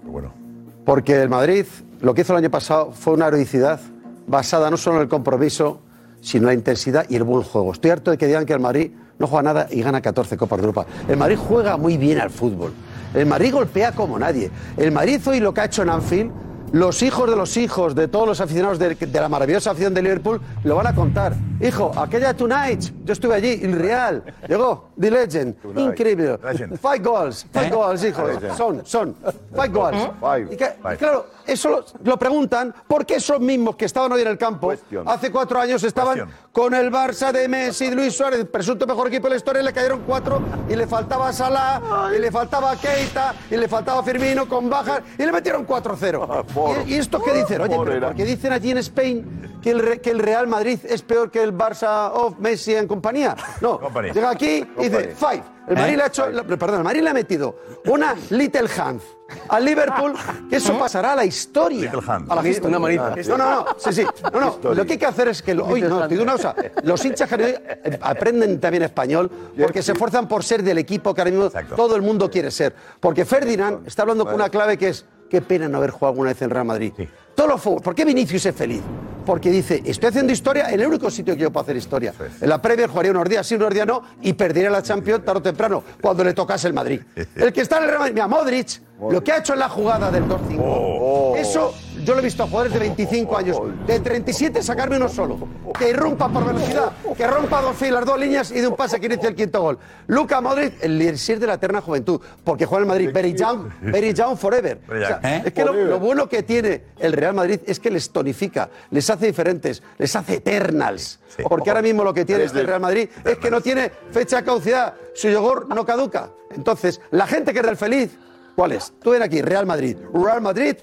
Porque el Madrid, lo que hizo el año pasado fue una heroicidad basada no solo en el compromiso, sino en la intensidad y el buen juego. Estoy harto de que digan que el Madrid no juega nada y gana 14 Copas de Europa. El Madrid juega muy bien al fútbol. El Madrid golpea como nadie. El Madrid hoy lo que ha hecho en Anfield, los hijos de los hijos de todos los aficionados de, de la maravillosa afición de Liverpool lo van a contar. Hijo, aquella Tonight, yo estuve allí, el Real, llegó, The Legend, increíble. Five goals, five ¿Eh? goals, hijo, Legend. son, son, five goals. Five. Y, que- y claro, eso lo, lo preguntan porque esos mismos que estaban hoy en el campo, hace cuatro años estaban con el Barça de Messi y Luis Suárez, presunto mejor equipo de la historia, le cayeron cuatro y le faltaba Salah, y le faltaba Keita, y le faltaba Firmino con bajas, y le metieron 4-0. ¿Y, y estos qué dicen? Oye, pero porque dicen allí en Spain que el, que el Real Madrid es peor que el Barça of Messi en compañía. No, llega aquí y dice, five. El Madrid le ha hecho, la- perdón, el Madrid le ha metido una Little Hand al Liverpool, que eso pasará a la historia. Little hand. A la Una historia. manita. No, no, no, sí, sí. No, no, lo que hay que hacer es que, lo- oye, no, te digo una cosa, los hinchas que eh, aprenden también español porque se esfuerzan por ser del equipo que ahora mismo todo el mundo quiere ser. Porque Ferdinand está hablando con una clave que es, qué pena no haber jugado alguna vez en Real Madrid. Todos los fútbol. ¿Por qué Vinicius es feliz? Porque dice, estoy haciendo historia en el único sitio que yo puedo hacer historia. En la Premier jugaría unos días sí, unos días no, y perdería la Champions tarde o temprano, cuando le tocase el Madrid. El que está en el Real Madrid, mira, Modric, lo que ha hecho en la jugada del 2-5, eso yo lo he visto a jugadores de 25 años, de 37 sacarme uno solo, que irrumpa por velocidad, que rompa dos filas, dos líneas y de un pase que inicia el quinto gol. Luca Modric, el elixir de la eterna juventud, porque juega en el Madrid, very young, very young forever. O sea, ¿Eh? Es que lo, lo bueno que tiene el Real Madrid es que les tonifica, les hace diferentes, les hace eternals. Porque ahora mismo lo que tiene este Real Madrid es que no tiene fecha de caducidad, su yogur no caduca. Entonces, la gente que es del feliz, ¿cuál es? Tú ven aquí, Real Madrid. Real Madrid,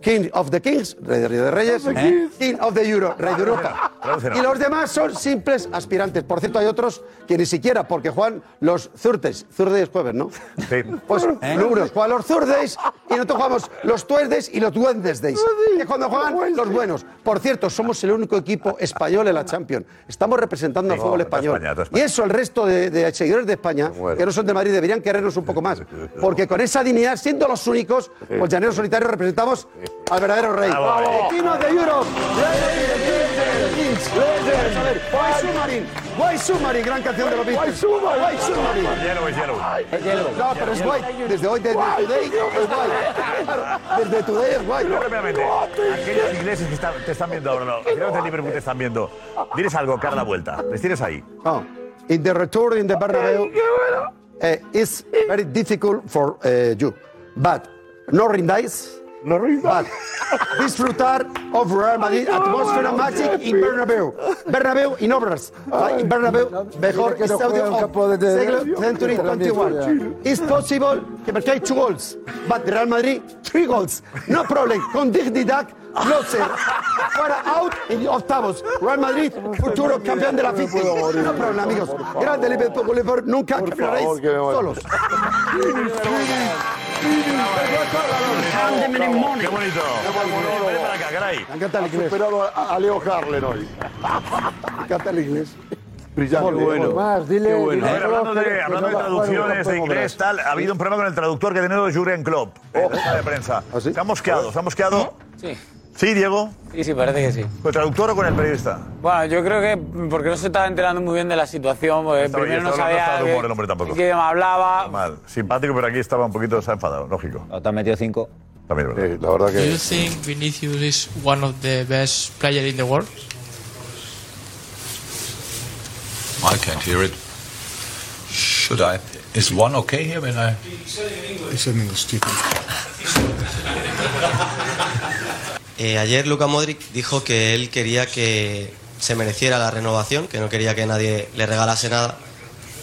King of the Kings, Rey de, Rey de Reyes, ¿Eh? King of the Euro, Rey de Europa. Y los demás son simples aspirantes. Por cierto, hay otros que ni siquiera, porque juegan los Thursdays. Thursdays es jueves, ¿no? Sí. Pues números, juegan los Thursdays y nosotros jugamos los Tuesdays y los Wednesdays. Que cuando juegan los buenos. Por cierto, somos el único equipo español en la Champions. Estamos representando al fútbol español. España, Y eso el resto de, de seguidores de España, que no son de Madrid, deberían querernos un poco más. Porque con esa dignidad, siendo los únicos, pues llaneros solitarios representamos al verdadero rey. Eh. Of the Europe. White Submarine. White Submarine, gran canción de los Beatles. White Submarine. Yellow es yellow. No, pero es white. Desde hoy, desde today, es white. Desde today es white. Rápidamente, aquellos ingleses que te están viendo ahora, no, aquellos de Liverpool te están viendo, diles algo, cara la vuelta. Les tienes ahí. Oh, in the return in the Bernabeu, uh, it's very difficult for uh, you, but no rindáis. No disfrutar of Real Madrid atmosphere magic in Bernabeu. Bernabeu in obras. In Bernabeu, mejor no estadio of de- century de la 21. It's possible que marque two goals, but Real Madrid three goals. No problem. Con dignidad, closer. Fuera out en octavos. Real Madrid, futuro campeón de la FIFA. No problem, amigos. Grande Liverpool, nunca solos. Qué bonito. Ven para acá, caray. Me encanta el Ha inglés. superado a, Leo Harlen hoy. Me encanta el inglés. Brillante. Qué bueno. Más, dile. A dile ver, hablando que- de, que hablando de traducciones de inglés, tal, ha habido un problema con el traductor que ha tenido Jurgen Klopp en la sala de prensa. Se ha mosqueado, se ha mosqueado. Sí. Sí, Diego. Sí, sí, parece que sí. ¿Con el traductor o con el periodista? Bueno, yo creo que porque no se estaba enterando muy bien de la situación, porque Estaba- primero no sabía hasta de humor el hombre tampoco. qué idioma hablaba. Mal. Simpático, pero aquí estaba un poquito se ha enfadado, lógico. Te han metido cinco. También verdad. la verdad Do you think Vinicius is one of the best players in the world? I can't hear it. Should I? Is one okay here when I? It's in English, stupid. Eh, ayer Luka Modric dijo que él quería que se mereciera la renovación, que no quería que nadie le regalase nada.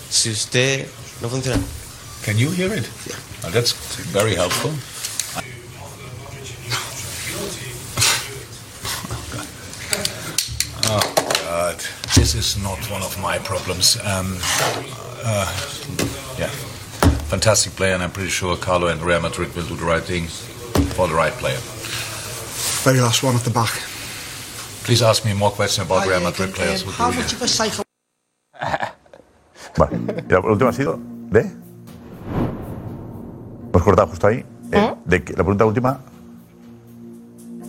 Si usted no funciona. Can you hear it? Well, that's very helpful. Oh God, this is not one of my problems. Um, uh, yeah, fantastic player, and I'm pretty sure Carlo and Real Madrid will do the right thing for the right player. Very last one at the back. Please ask me more questions about Real Madrid players. would How much of a psycho? Vale. ¿Y la última ha sido de. Hemos cortado justo ahí. Eh, de que- la pregunta última.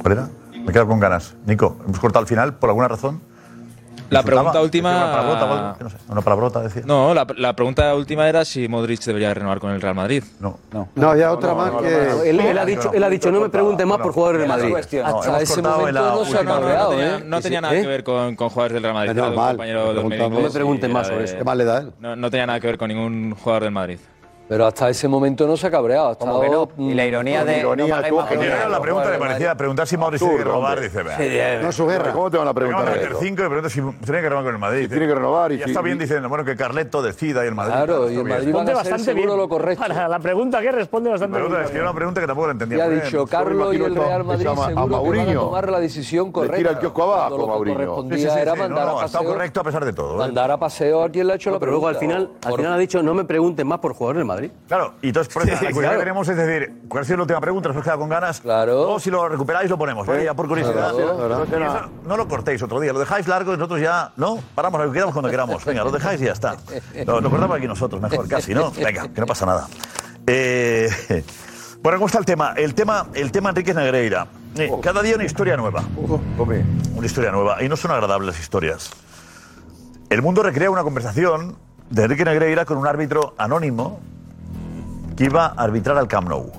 ¿Cuál era? Me he quedado con ganas. Nico, hemos cortado al final por alguna razón. La pregunta última. Una palabrota, no sé, una palabrota, decía. No, la, la pregunta última era si Modric debería renovar con el Real Madrid. No, no. No, había otra más que. Él, él ha dicho, él ha dicho, no me pregunte más por jugadores del Madrid. Hasta ese momento no se ha ¿eh? No tenía nada que ver con, con jugadores del Real Madrid. No me pregunten sí, más sobre eso. ¿Qué más le da él? No, no tenía nada que ver con ningún jugador del Madrid. Pero hasta ese momento no se ha cabreado. Como que no. estado, Y la ironía mm, de- ironía, tú, que Era no, la pregunta le parecía preguntar si Mauricio tiene que robar. Dice, No es su guerra. ¿Cómo te van a preguntar de meter eso? cinco y pregunto si tiene que renovar con el Madrid. tiene que renovar y ya si- está bien y- diciendo, bueno, que Carleto decida y el Madrid. Claro, y el bien. Madrid Responde a bastante seguro bien. lo correcto. Para la pregunta que responde bastante Pregunta, bien. es que era una pregunta que tampoco la entendía. Y ha dicho Carlos y el Real Madrid a seguro que van a tomar la decisión correcta. tira el kiosco abajo, sí, era mandar a ha estado paseo. correcto a pesar de todo. ¿eh? Mandar a paseo a quien le ha hecho la Pero luego al pregunta. final ha dicho, no me pregunten más por jugadores del Madrid. Claro, y entonces por eso la curiosidad claro. que tenemos es decir, ¿cuál ha sido la última pregunta? ¿Nos hemos quedado con ganas? Claro. O si lo recuperáis lo ponemos, ¿eh? ya por curiosidad. Claro, claro. Y eso no lo cortéis otro día, lo dejáis largo y nosotros ya, ¿no? Paramos, lo quedamos cuando queramos. Venga, lo dejáis y ya está. Lo, lo cortamos aquí nosotros, mejor, casi, ¿no? Venga, que no pasa nada. Eh, bueno, ¿cómo está el tema? El tema, el tema Enrique Negreira. Eh, cada día una historia nueva. Una historia nueva. Y no son agradables las historias. El mundo recrea una conversación de Enrique Negreira con un árbitro anónimo que iba a arbitrar al Camp Nou.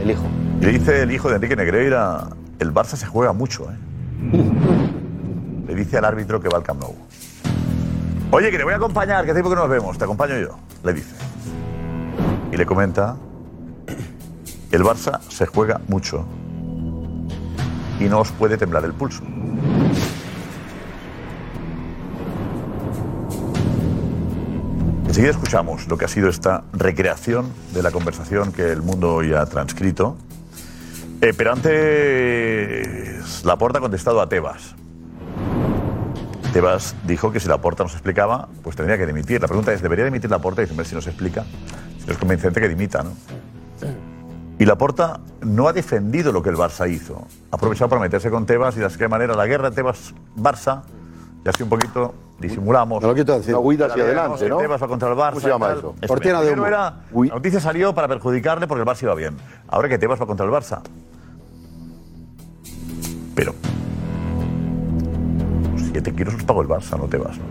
El hijo. Y le dice el hijo de Enrique Negreira, el Barça se juega mucho, ¿eh? Le dice al árbitro que va al Camp Nou. Oye, que te voy a acompañar, que hace tiempo que no nos vemos, te acompaño yo, le dice. Y le comenta, el Barça se juega mucho y no os puede temblar el pulso. Enseguida escuchamos lo que ha sido esta recreación de la conversación que el mundo hoy ha transcrito. Eh, pero antes, Laporta ha contestado a Tebas. Tebas dijo que si Laporta nos explicaba, pues tendría que dimitir. La pregunta es, ¿debería dimitir Laporta? Y dice, "Hombre, si nos explica, si no es convincente que dimita, ¿no? Y Laporta no ha defendido lo que el Barça hizo. Ha aprovechado para meterse con Tebas y de qué manera la guerra Tebas-Barça, así un poquito disimulamos. Me lo quito decir. Una huida hacia Sabíamos adelante, que ¿no? Tebas va contra el Barça. ¿Cómo se llama eso? Eso Cortina de humo. era- la noticia salió para perjudicarle porque el Barça iba bien. Ahora que Tebas va contra el Barça. Pero. 7 kilos los pagó el Barça, no Tebas. ¿no?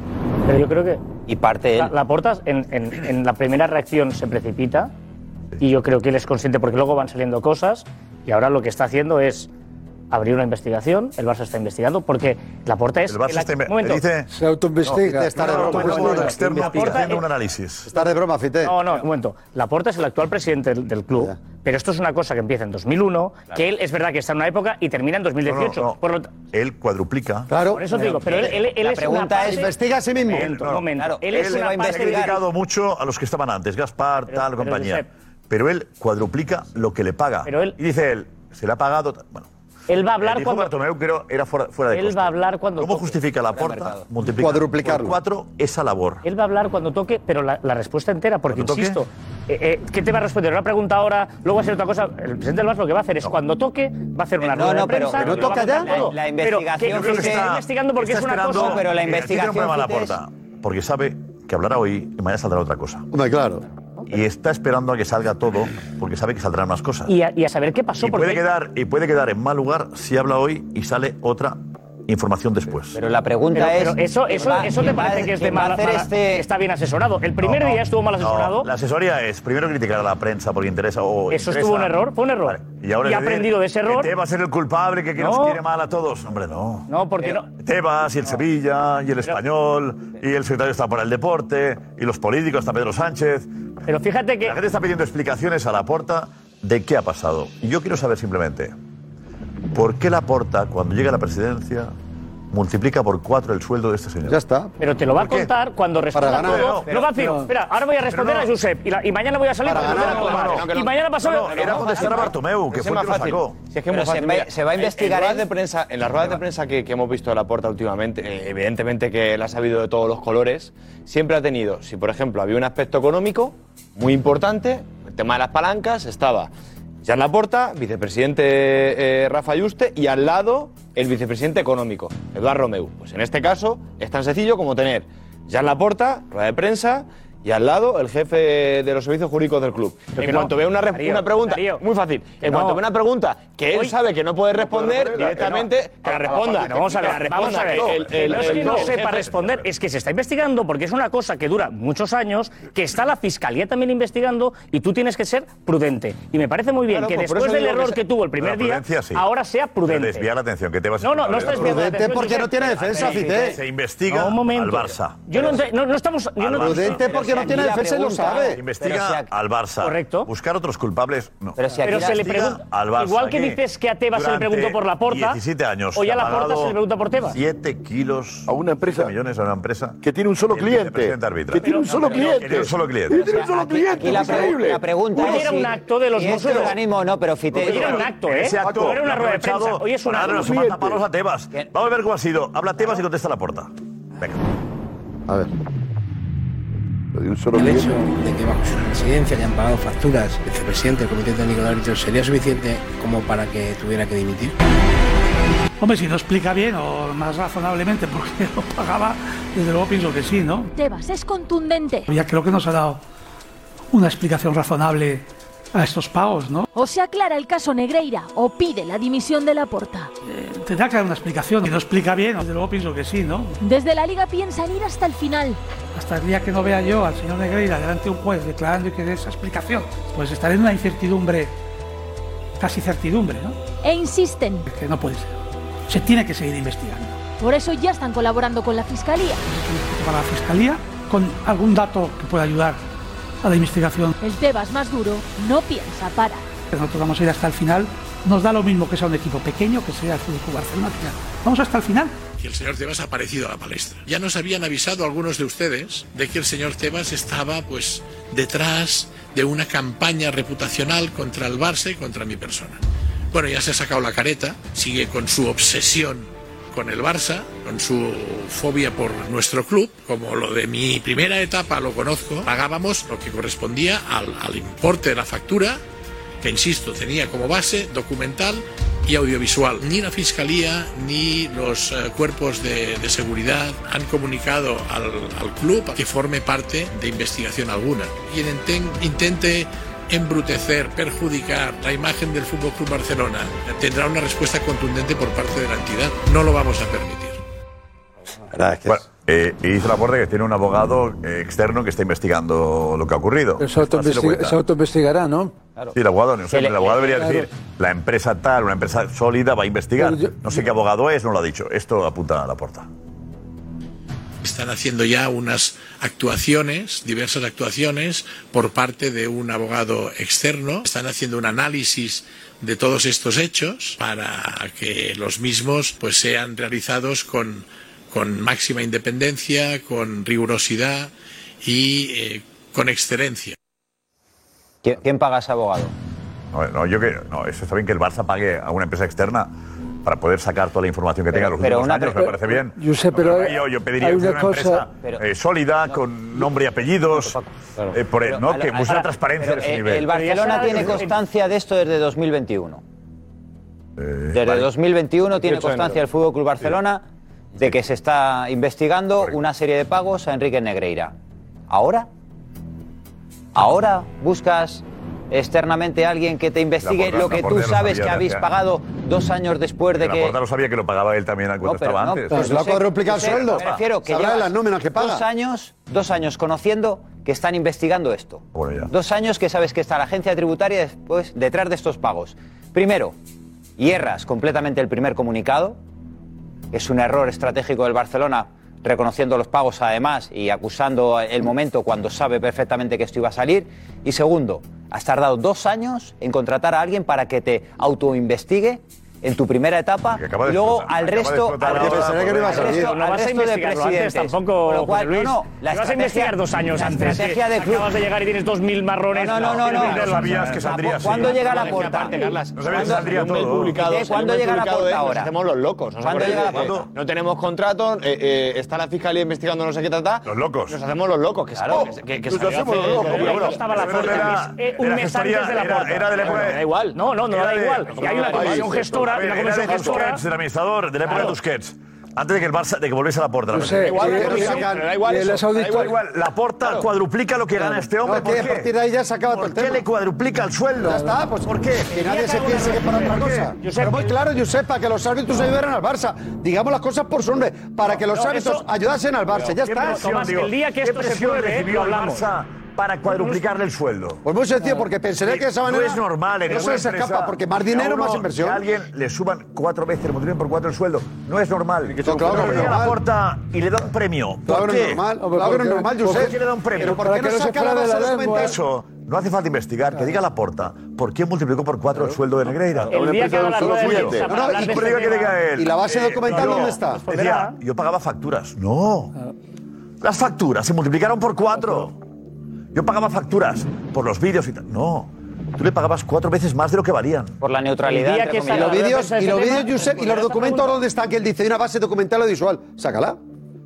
Pero yo creo que Y parte la, él. la Porta en, en- en la primera reacción se precipita y yo creo que él es consciente porque luego van saliendo cosas y ahora lo que está haciendo es abrir una investigación. El Barça está investigando porque la Porta es El Barça el- está momento. dice- Se autoinvestiga. No, está de No, broma. un externo Laporta haciendo un análisis. Está de broma, Fite. No, no, un momento. Laporta es el actual presidente del, del club, pero esto es una cosa que empieza en 2001, que él es verdad que está en una época y termina en 2018. No, no, no. Por, lo Él cuadruplica. Claro. por eso te digo, pero él, él- él La es una pregunta es- Investiga a sí mismo. Un momento, momento. Claro, él él es una Ha criticado mucho a los que estaban antes, Gaspar, Pero- tal, pero, compañía. Josep. Pero él cuadruplica lo que le paga. Pero él- y dice él, se le ha pagado. Bueno, Él va a hablar cuando Bartomeu creo era fuera, fuera de él va a hablar cuando ¿Cómo toque. justifica la porta multiplicar por cuatro esa labor? Él va a hablar cuando toque, pero la, la respuesta entera, porque insisto, eh, eh, ¿qué te va a responder? Una pregunta ahora, luego va a ser otra cosa. El presidente del Barça lo que va a hacer es cuando toque, va a hacer una No, rueda no, de prensa. pero a toca ya. La- la Pero investigación, que- está está- investigando porque está es una cosa. pero la Eh, aquí tiene un investigación, problema la Fite, es- porta, porque sabe que hablará hoy y mañana saldrá otra cosa. Hombre, claro. Y está esperando a que salga todo, porque sabe que saldrán más cosas. Y a, y a saber qué pasó. Y porque puede, quedar, y puede quedar en mal lugar si habla hoy y sale otra información después. Pero la pregunta Pero, es. pero eso, eso, ¿quién va- eso te quién va- parece que es de va a mala, hacer mala- este- está bien asesorado. El primer No, no, día estuvo mal no, asesorado. la asesoría es primero criticar a la prensa porque interesa o Eso interesa- estuvo un error, fue un error. Y, ahora Y ha aprendido de ese error. Que Tebas es el culpable, que, que nos No. quiere mal a todos. Hombre, no. No, porque no. Tebas y el Sevilla y el Español y el secretario está para el deporte y los políticos está Pedro Sánchez. Pero fíjate que La gente está pidiendo explicaciones a la porta de qué ha pasado. Y yo quiero saber simplemente por qué la porta cuando llega a la presidencia multiplica por cuatro el sueldo de este señor. Ya está. Pero te lo va a contar cuando responda Para ganar. todo. No, No, García, pero- espera, ahora voy a responder pero no. a Josep y, la- y mañana voy a salir Para para ganar, responder a no, no, no, Y no, mañana pasado. no, era contestar a Bartomeu, que fue que lo sacó. Si es que es se fácil. va- Mira, se va a en- investigar En ruedas de prensa, en las ruedas de prensa que, que hemos visto de la porta últimamente, eh, evidentemente que él ha sabido de todos los colores, siempre ha tenido, si por ejemplo había un aspecto económico muy importante, el tema de las palancas, estaba Jan Laporta, vicepresidente eh, Rafa Yuste y al lado el vicepresidente económico, Eduardo Romeu. Pues en este caso es tan sencillo como tener Jan Laporta, rueda de prensa, y al lado el jefe de los servicios jurídicos del club. Pero en cuanto no. vea una, re- Darío, una pregunta, Darío. muy fácil, en no. cuanto vea una pregunta que él Hoy- sabe que no puede responder, no. directamente que la responda. Pero vamos a ver, vamos a ver. El- el- no es que no el sepa jefe- responder, es que se está investigando porque es una cosa que dura muchos años, que está la fiscalía también investigando y tú tienes que ser prudente. Y me parece muy bien Claro, que pues después del error se- que tuvo el primer día, sí. ahora sea prudente. desvía la atención, que Tebas No, no, no está Prudente porque no tiene defensa, Fité. Se investiga al Barça. Yo no, estamos. Yo no, Prudente porque no tiene defensa y lo sabe. Investiga si al Barça. Correcto. Buscar otros culpables, no. Pero si Pero se le pregunta. al Barça Igual que dices que a Tebas se le preguntó por la porta. 17 años. O ya la porta se le pregunta por Tebas. 7 kilos. A una empresa. 7 millones a una empresa. Que tiene un solo cliente. Que tiene un solo Tiene cliente. un solo cliente. Que tiene un solo cliente. la, pregunta Hoy es. era un acto de los este Mossos. organismo no, pero Fite. Hoy era un acto, ¿eh? Ese acto No era una rueda de prensa. Hoy es un acto. matapalos a Tebas. Vamos a ver cómo ha sido. Habla Tebas y contesta la porta. Venga. A ver. Lo de un solo El hecho de que bajo su presidencia hayan pagado facturas el vicepresidente del Comité Técnico de Árbitros sería suficiente como para que tuviera que dimitir. Hombre, si no explica bien o más razonablemente por qué lo pagaba, desde luego pienso que sí, ¿no? Tebas es contundente. Ya creo que nos ha dado una explicación razonable a estos pagos, ¿no? O se aclara el caso Negreira o pide la dimisión de la porta. Tendrá que dar una explicación. Si no explica bien, desde luego pienso que sí, ¿no? Desde la liga piensan ir hasta el final. Hasta el día que no vea yo al señor Negreira delante de un juez declarando y que dé esa explicación, pues estaré en una incertidumbre, casi certidumbre, ¿no? E insisten. Que no puede ser. Se tiene que seguir investigando. Por eso ya están colaborando con la fiscalía. Para la fiscalía, con algún dato que pueda ayudar a la investigación. El Tebas más duro no piensa parar. Nosotros vamos a ir hasta el final. Nos da lo mismo que sea un equipo pequeño, que sea el Club Barcelona. al final. Vamos hasta el final. Y el señor Tebas ha aparecido a la palestra. Ya nos habían avisado algunos de ustedes de que el señor Tebas estaba pues detrás de una campaña reputacional contra el Barça y contra mi persona. Bueno, ya se ha sacado la careta, sigue con su obsesión con el Barça, con su fobia por nuestro club, como lo de mi primera etapa lo conozco, pagábamos lo que correspondía al, al importe de la factura, que insisto, tenía como base documental y audiovisual. Ni la Fiscalía ni los eh, cuerpos de, de seguridad han comunicado al, al club que forme parte de investigación alguna. Quien intente embrutecer, perjudicar la imagen del Fútbol Club Barcelona tendrá una respuesta contundente por parte de la entidad. No lo vamos a permitir. Bueno, eh, y dice la puerta que tiene un abogado eh, externo que está investigando lo que ha ocurrido. Se, autoinvestigará, ¿no? Sí, el abogado, no sé, el abogado debería Claro. decir, la empresa tal, una empresa sólida va a investigar. Yo- no sé qué abogado es, no lo ha dicho. Esto apunta a la puerta. Están haciendo ya unas actuaciones, diversas actuaciones, por parte de un abogado externo. Están haciendo un análisis de todos estos hechos para que los mismos pues, sean realizados con, con máxima independencia, con rigurosidad y eh, con excelencia. ¿Quién, paga a ese abogado? No, no, yo que, no, eso está bien que el Barça pague a una empresa externa para poder sacar toda la información que tenga en los pero últimos una años, me parece bien. Yo sé, pero No, yo, yo pediría hay que fuera una una cosa- empresa eh, sólida, con nombre y apellidos, eh, por, Pero, ¿no? al- que ahora, transparencia de su eh, nivel. El Barcelona tiene constancia de esto desde 2021. Desde Eh, vale. 2021 tiene 18 constancia el. Fútbol Club Barcelona de que se está investigando una serie de pagos a Enrique Negreira. ¿Ahora? ¿Ahora buscas externamente alguien que te investigue lo que tú sabes que habéis pagado dos años después de que... Laporta no sabía que lo pagaba él también antes. Pues, lo ha cuadruplicado el sueldo. Dos años, dos años conociendo que están investigando esto. Dos años que sabes que está la agencia tributaria después detrás de estos pagos. Primero, hierras completamente el primer comunicado. Es un error estratégico del Barcelona reconociendo los pagos además y acusando el momento cuando sabe perfectamente que esto iba a salir. Y segundo, Has tardado dos años en contratar a alguien para que te autoinvestigue en tu primera etapa y luego al resto al resto de presidentes. tampoco lo cual, Luis, no, no, la vas a investigar dos años la antes estrategia de eh, club acabas de llegar y tienes dos mil marrones no no no, no, no sabías que saldría llega la porta? no sabías que saldría todo. llega la porta ahora? hacemos los locos llega la no tenemos contrato eh, eh, está la fiscalía investigando no sé qué trata los locos. Nos hacemos los locos que hacemos los estaba la porta un mes antes de la porta era de la da igual. No no no da igual hay una comisión gestora gestora, ver, una comisión de gestora. Busquets, del administrador, de la época claro. de Busquets. Antes de que, el Barça, de que volviese a la porta. No sé, eh, igual, eh, da igual, eh, eso, da igual, igual, La porta claro. cuadruplica lo que gana este hombre. No, ¿Por qué? A partir de ahí ya se acaba ¿Por todo el tema? le cuadruplica el sueldo? Ya está, pues ¿por qué? Que nadie se piense que para otra cosa. Pero muy claro, Josepa, que los árbitros ayudaran al Barça. Digamos las cosas por su nombre, para que los árbitros ayudasen al Barça. Ya está. el día que esto se hablamos para cuadruplicarle el sueldo. Pues muy sencillo, porque pensaría que de esa manera. No es normal, en Eso se escapa, porque más dinero, más inversión. Que a alguien le suban cuatro veces, le multipliquen por cuatro el sueldo. No es normal. Que no, claro, la y le da un premio. ¿Por qué? Normal, claro, normal, Josep. ¿Por qué le da un premio? ¿por qué no, saca la base de cuenta eso? No hace falta investigar, que diga la porta. ¿Por qué multiplicó por cuatro el sueldo de Negreira? El día que. No, no, este y, la base eh, documental dónde está? Decía, yo pagaba facturas. No. Las facturas se multiplicaron por cuatro. Yo pagaba facturas por los vídeos y tal. No. Tú le pagabas cuatro veces más de lo que valían. Por la neutralidad. Y, los vídeos, y los, Josep, y los documentos, ¿dónde están? Que él dice, de una base documental o visual. Sácala.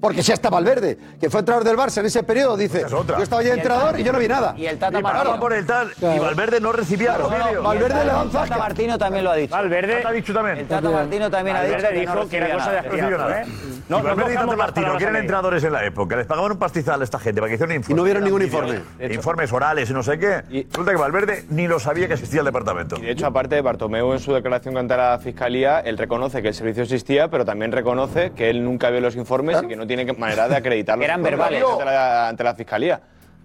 Porque si hasta Valverde, que fue entrenador del Barça en ese periodo, dice, es yo estaba ya entrenador y, y yo no vi nada. Y el Tata y Martino. por el tal, claro. y Valverde no recibía claro, no, Valverde le avanza. El Tata Martino también lo ha dicho. Valverde. Tata ha dicho también. El Tata Martino también Valverde ha dicho dijo que, no que era cosa de. ¿eh? ¿eh? No, y Valverde y Tata Martino, que eran entrenadores en la época, les pagaban un pastizal a esta gente para que hicieran informes. Y no vieron ningún informe. Informes orales y no sé qué. Resulta que Valverde ni lo sabía que existía el departamento. Y de hecho, aparte, Bartomeu en su declaración ante la Fiscalía, él reconoce que el servicio existía, pero también reconoce que él nunca vio los informes y que no tiene manera de acreditarlo. Eran verbales. Ante la, ante la fiscalía.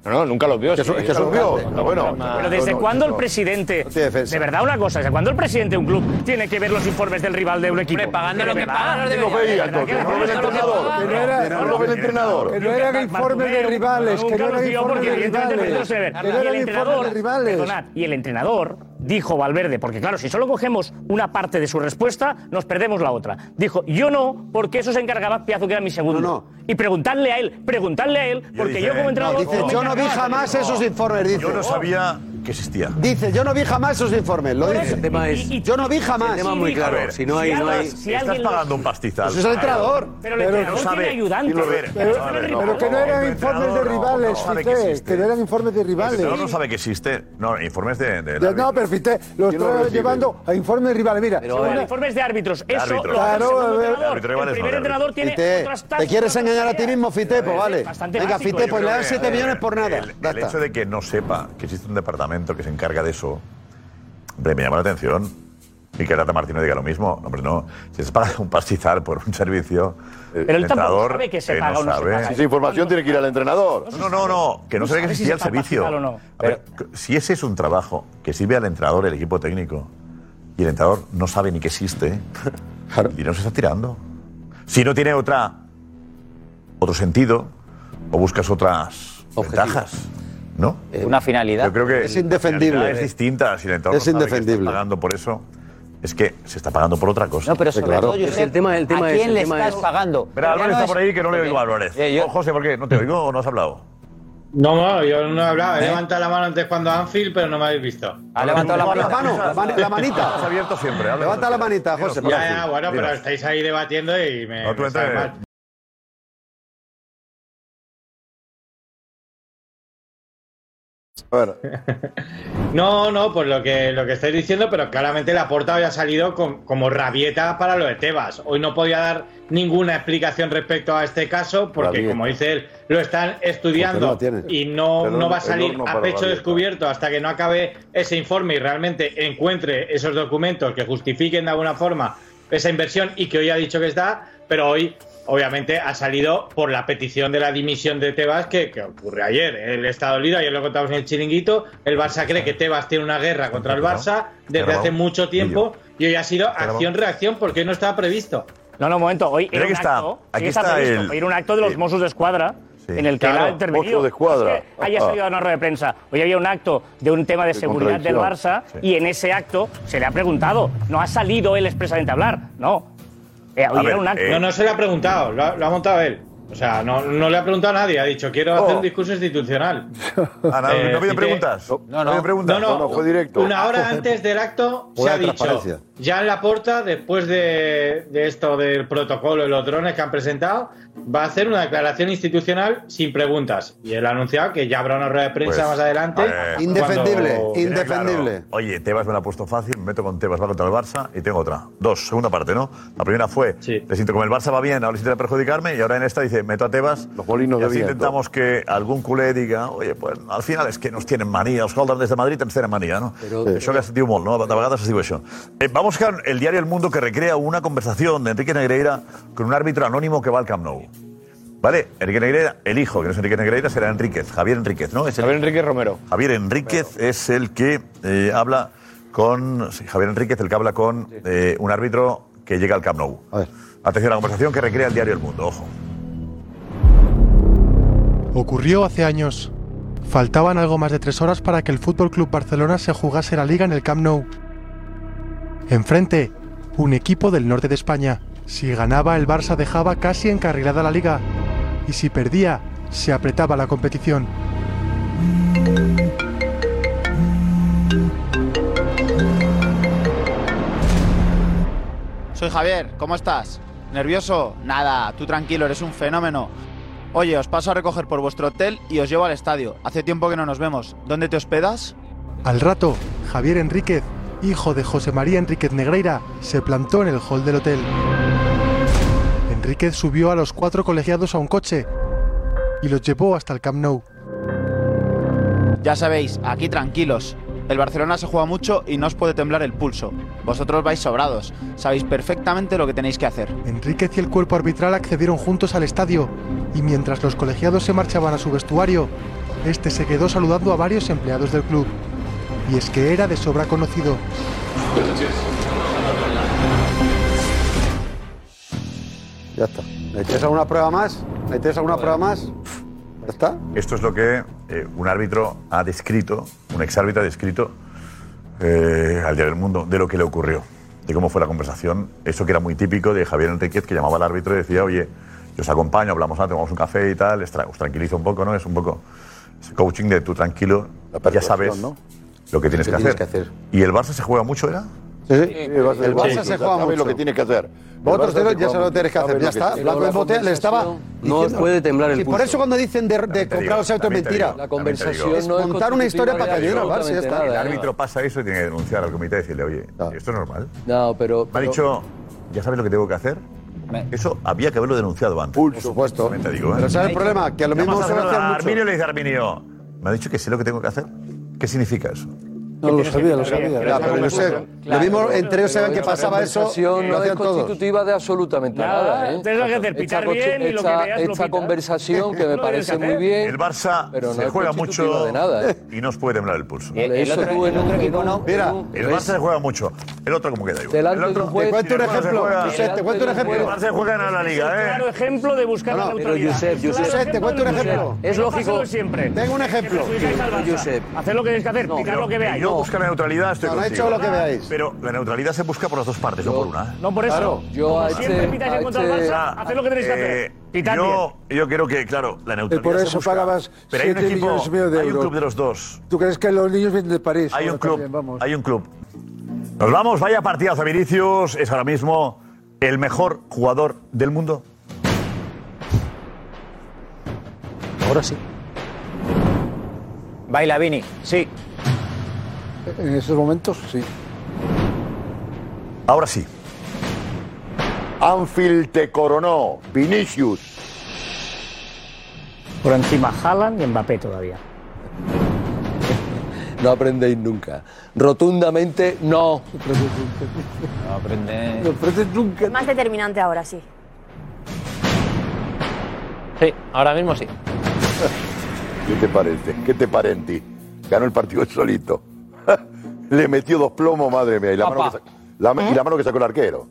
No, no, nunca los vio. Es que, sí, es vio. No, bueno, pero ¿desde no, cuándo el presidente. de verdad, una cosa, ¿desde cuándo el presidente de un club tiene que ver los informes del rival de un equipo? Pagando lo que pagan los No veía. No lo ve el entrenador. No lo ve el entrenador. Que no eran informes de rivales. Que no eran informes de rivales. Y el entrenador. Perdonad, y el entrenador dijo Valverde, porque claro, si solo cogemos una parte de su respuesta, nos perdemos la otra. Dijo, yo no, porque eso se encargaba Piazzo, que era mi segundo. No, no. Y preguntarle a él, preguntarle a él, porque yo, como entrenador vi jamás esos informes, dice. Yo no sabía que existía. Dice, yo no vi jamás esos informes. Lo dice. Y, yo no vi jamás. Tema muy claro. Si no hay, si no hay. Si estás pagando un pastizal. Pues es el entrenador. Pero, pero el entrenador tiene ayudante. Pero, que no eran informes de rivales, Fité. Que no eran informes de rivales. El no sabe que existe. No, informes de. no, pero Fité lo está llevando a informes de rivales. Mira, informes de árbitros. Eso Claro, el primer entrenador tiene otras Te quieres engañar a ti mismo, Fité, pues vale. Venga, Fité, pues le dan 7 millones por nada. El hecho de que no sepa que existe un departamento departamento que se encarga de eso, hombre, me llama la atención. Y que Tata Martínez diga lo mismo. no Hombre, no. Si se paga un pastizal por un servicio. Eh, pero el entrenador, sabe que se que paga no o no sabe. Se paga. Si esa información tiene que ir al entrenador. No, no, no. que no, sabe que existía si el servicio. O no. Pero, ver, si ese es un trabajo que sirve al entrenador, el equipo técnico, y el entrenador no sabe ni que existe, y no se está tirando. Si no tiene otra otro sentido, o buscas otras Objetivo. ventajas. ¿no? Eh, una finalidad. Yo creo que es indefendible. Es distinta si el entorno es indefendible. Está pagando por eso. Es que se está pagando por otra cosa. No, pero sobre claro. todo, yo sé, el tema, el tema ¿a quién es, le estás es... pagando? Pero Álvarez no está por ahí que no le oigo a Álvarez. Eh, yo... oh, José, ¿por qué? ¿No te oigo o no has hablado? No, no, yo no he hablado. He ¿Eh? levantado la mano antes cuando Anfield, pero no me habéis visto. ¿Ha levantado la, la mano? La, man, la manita. abierto siempre. Levanta la manita, José. Ya, ya, bueno, pero estáis ahí debatiendo y me. No, tú me No, no, pues lo que, lo que estáis diciendo, pero claramente la porta había salido con- como rabieta para lo de Tebas. Hoy no podía dar ninguna explicación respecto a este caso, porque Rabieta. como dice él, lo están estudiando no y no, no va a salir a pecho descubierto hasta que no acabe ese informe y realmente encuentre esos documentos que justifiquen de alguna forma esa inversión y que hoy ha dicho que está, pero hoy obviamente ha salido por la petición de la dimisión de Tebas que, que ocurre ayer. El Estado Unido, ayer lo contamos en el chiringuito, el Barça cree que Tebas tiene una guerra contra el Barça desde hace mucho tiempo y hoy ha sido acción-reacción porque hoy no estaba previsto. No, no, un momento. Hoy era un está- acto, aquí está, está previsto. el- Hoy era un acto de los Mossos de Escuadra Sí. en el que él Claro, ha intervenido. De Escuadra. No es que haya salido a una rueda de prensa. Hoy había un acto de un tema de Qué seguridad del. Barça y en ese acto se le ha preguntado. No ha salido él expresamente a hablar. No. Eh, hoy era un acto. No, no se le ha preguntado, lo ha, lo ha montado él. O sea, no, no le ha preguntado a nadie, ha dicho, quiero hacer Oh. un discurso institucional. Ah, no, Eh, no preguntas. No, No no, pide preguntas. No, no, No, no, fue directo. Una hora antes del acto se ha dicho. Ya en la puerta, después de, de esto del protocolo y los drones que han presentado, va a hacer una declaración institucional sin preguntas. Y él ha anunciado que ya habrá una rueda de prensa Pues, más adelante. ver. cuando- Tenía claro, Oye, Tebas me lo ha puesto fácil, me meto con Tebas, va contra el Barça y tengo otra. Dos, segunda parte, ¿no? La primera fue, le siento como el Barça va bien, ahora les intenta perjudicarme y ahora en esta dice, meto a Tebas. Los molinos y de así viento. intentamos que algún culé diga, oye, pues al final es que nos tienen manía, els Holden des de Madrid ens tenen manía, no? Però- Això que es diu molt, no? De vegades es diu això. Eh, vamos a el diario El Mundo que recrea una conversación de Enrique Negreira con un árbitro anónimo que va al Camp Nou. ¿Vale? Enrique Negreira, el hijo, que no es Enrique Negreira, será Enríquez, Javier Enríquez, ¿no? Es el- Javier Enrique Romero. Javier Enríquez es el que eh, habla con. sí, Javier Enríquez, el que habla con eh, un árbitro que llega al Camp Nou. Atención a la conversación que recrea el diario El Mundo, ojo. Ocurrió hace años. Faltaban algo más de tres horas para que el Fútbol Club Barcelona se jugase la liga en el Camp Nou. Enfrente, un equipo del norte de España. Si ganaba, el Barça dejaba casi encarrilada la liga. Y si perdía, se apretaba la competición. Soy Javier, ¿cómo estás? ¿Nervioso? Nada, tú tranquilo, eres un fenómeno. Oye, os paso a recoger por vuestro hotel y os llevo al estadio. Hace tiempo que no nos vemos. ¿Dónde te hospedas? Al rato, Javier Enríquez, hijo de José María Enríquez Negreira, se plantó en el hall del hotel. Enríquez subió a los cuatro colegiados a un coche y los llevó hasta el Camp Nou. Ya sabéis, aquí tranquilos. El Barcelona se juega mucho y no os puede temblar el pulso. Vosotros vais sobrados. Sabéis perfectamente lo que tenéis que hacer. Enríquez y el cuerpo arbitral accedieron juntos al estadio y mientras los colegiados se marchaban a su vestuario, este se quedó saludando a varios empleados del club. Y es que era de sobra conocido. Ya está. ¿Necesitas alguna prueba más? ¿Necesitas alguna prueba más? ¿Ya está? Esto es lo que eh, un árbitro ha descrito, un exárbitro ha descrito eh, al Diario del Mundo de lo que le ocurrió, de cómo fue la conversación. Eso que era muy típico de Javier Enríquez, que llamaba al árbitro y decía, oye, yo os acompaño, hablamos antes, tomamos un café y tal, os tranquilizo un poco, ¿no? Es un poco ese coaching de tú tranquilo, ya sabes ¿no? Lo que tienes, Lo que, que hacer. tienes que hacer. ¿Y el Barça se juega mucho, era? Sí, el Barça, el Barça se juega mucho. lo que tiene que hacer. Vosotros ya se lo que tenéis que hacer. Ya está. que Blanco tiene. en bote le estaba. No diciendo- puede temblar el Y por eso cuando dicen de, de comprar los autos mentira. La conversación Es no es montar una historia para que ayude al Barça. Ya está. nada, El ¿eh? árbitro pasa eso y tiene que denunciar al comité y decirle, oye, esto es normal. No, pero. Me ha dicho, ¿ya sabes lo que tengo que hacer? Eso había que haberlo denunciado antes. Por supuesto. Digo, ¿eh? Pero ¿sabes el problema? Que a lo mismo se a lo. Arminio le dice a Arminio, me ha dicho que sé lo que tengo que hacer. ¿Qué significa eso? No lo sabía, lo sabía. Ya, pero yo sé. Lo mismo entre ellos saben que pasaba eso. no es constitutiva de absolutamente Nada, nada. ¿eh? tienes que hacer Esta pitar conche- bien y lo que esta- Esta conversación que me parece muy bien. El Barça pero no se juega mucho de nada, ¿eh? y no os puede temblar el pulso. El- el Eso otro- tú en el un- otro equipo no. Mira, El Barça se juega mucho. El otro como queda igual. Delante el otro, Te cuento un ejemplo. Josep, te cuento un ejemplo. El Barça juega en la liga, ¿eh? Claro ejemplo de buscar la neutralidad. Josep, Claro Josep, ejemplo te cuento un ejemplo. Es lógico. Tengo un ejemplo. Haced lo que tenéis que hacer, picar lo que veáis. Yo busco la neutralidad, estoy No, no he hecho lo que veáis. Pero la neutralidad se busca por las dos partes, no por una. ¿eh? No por eso. Claro. Yo Como siempre este- pitáis en contra del este- Barça, haced lo que tenéis que hacer. Eh, bien. yo, yo creo que, claro, la neutralidad por se eso busca. pagabas Pero hay un 7 equipo, millones y de hay un club de los dos. ¿Tú crees que los niños vienen de París? Hay un club, también, vamos. hay un club. Nos vamos, vaya partidazo. Vinicius es ahora mismo el mejor jugador del mundo. Ahora sí. Baila Vini, sí. En esos momentos, sí. Ahora sí. Anfield te coronó. Vinicius. Por encima Haaland y Mbappé todavía. No aprendéis nunca. Rotundamente no. No aprende. No aprendes nunca. Más determinante ahora, sí. Sí, ahora mismo sí. ¿Qué te parece? ¿Qué te parece? Ganó el partido solito. Le metió dos plomos, madre mía. Y la, mano que, sa- la ma- y la mano que sacó el arquero.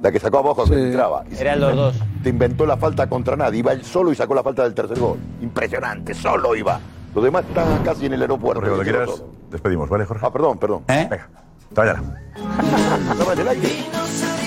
La que sacó abajo cuando Sí. entraba. Y Era el se- 2-2. Te inventó la falta contra nadie. Iba él solo y sacó la falta del tercer gol. Impresionante, solo iba. Los demás están casi en el aeropuerto. Jorge, cuando quieras, todo. despedimos, ¿vale, Jorge? Ah, perdón, perdón. Venga, váyala. Estaba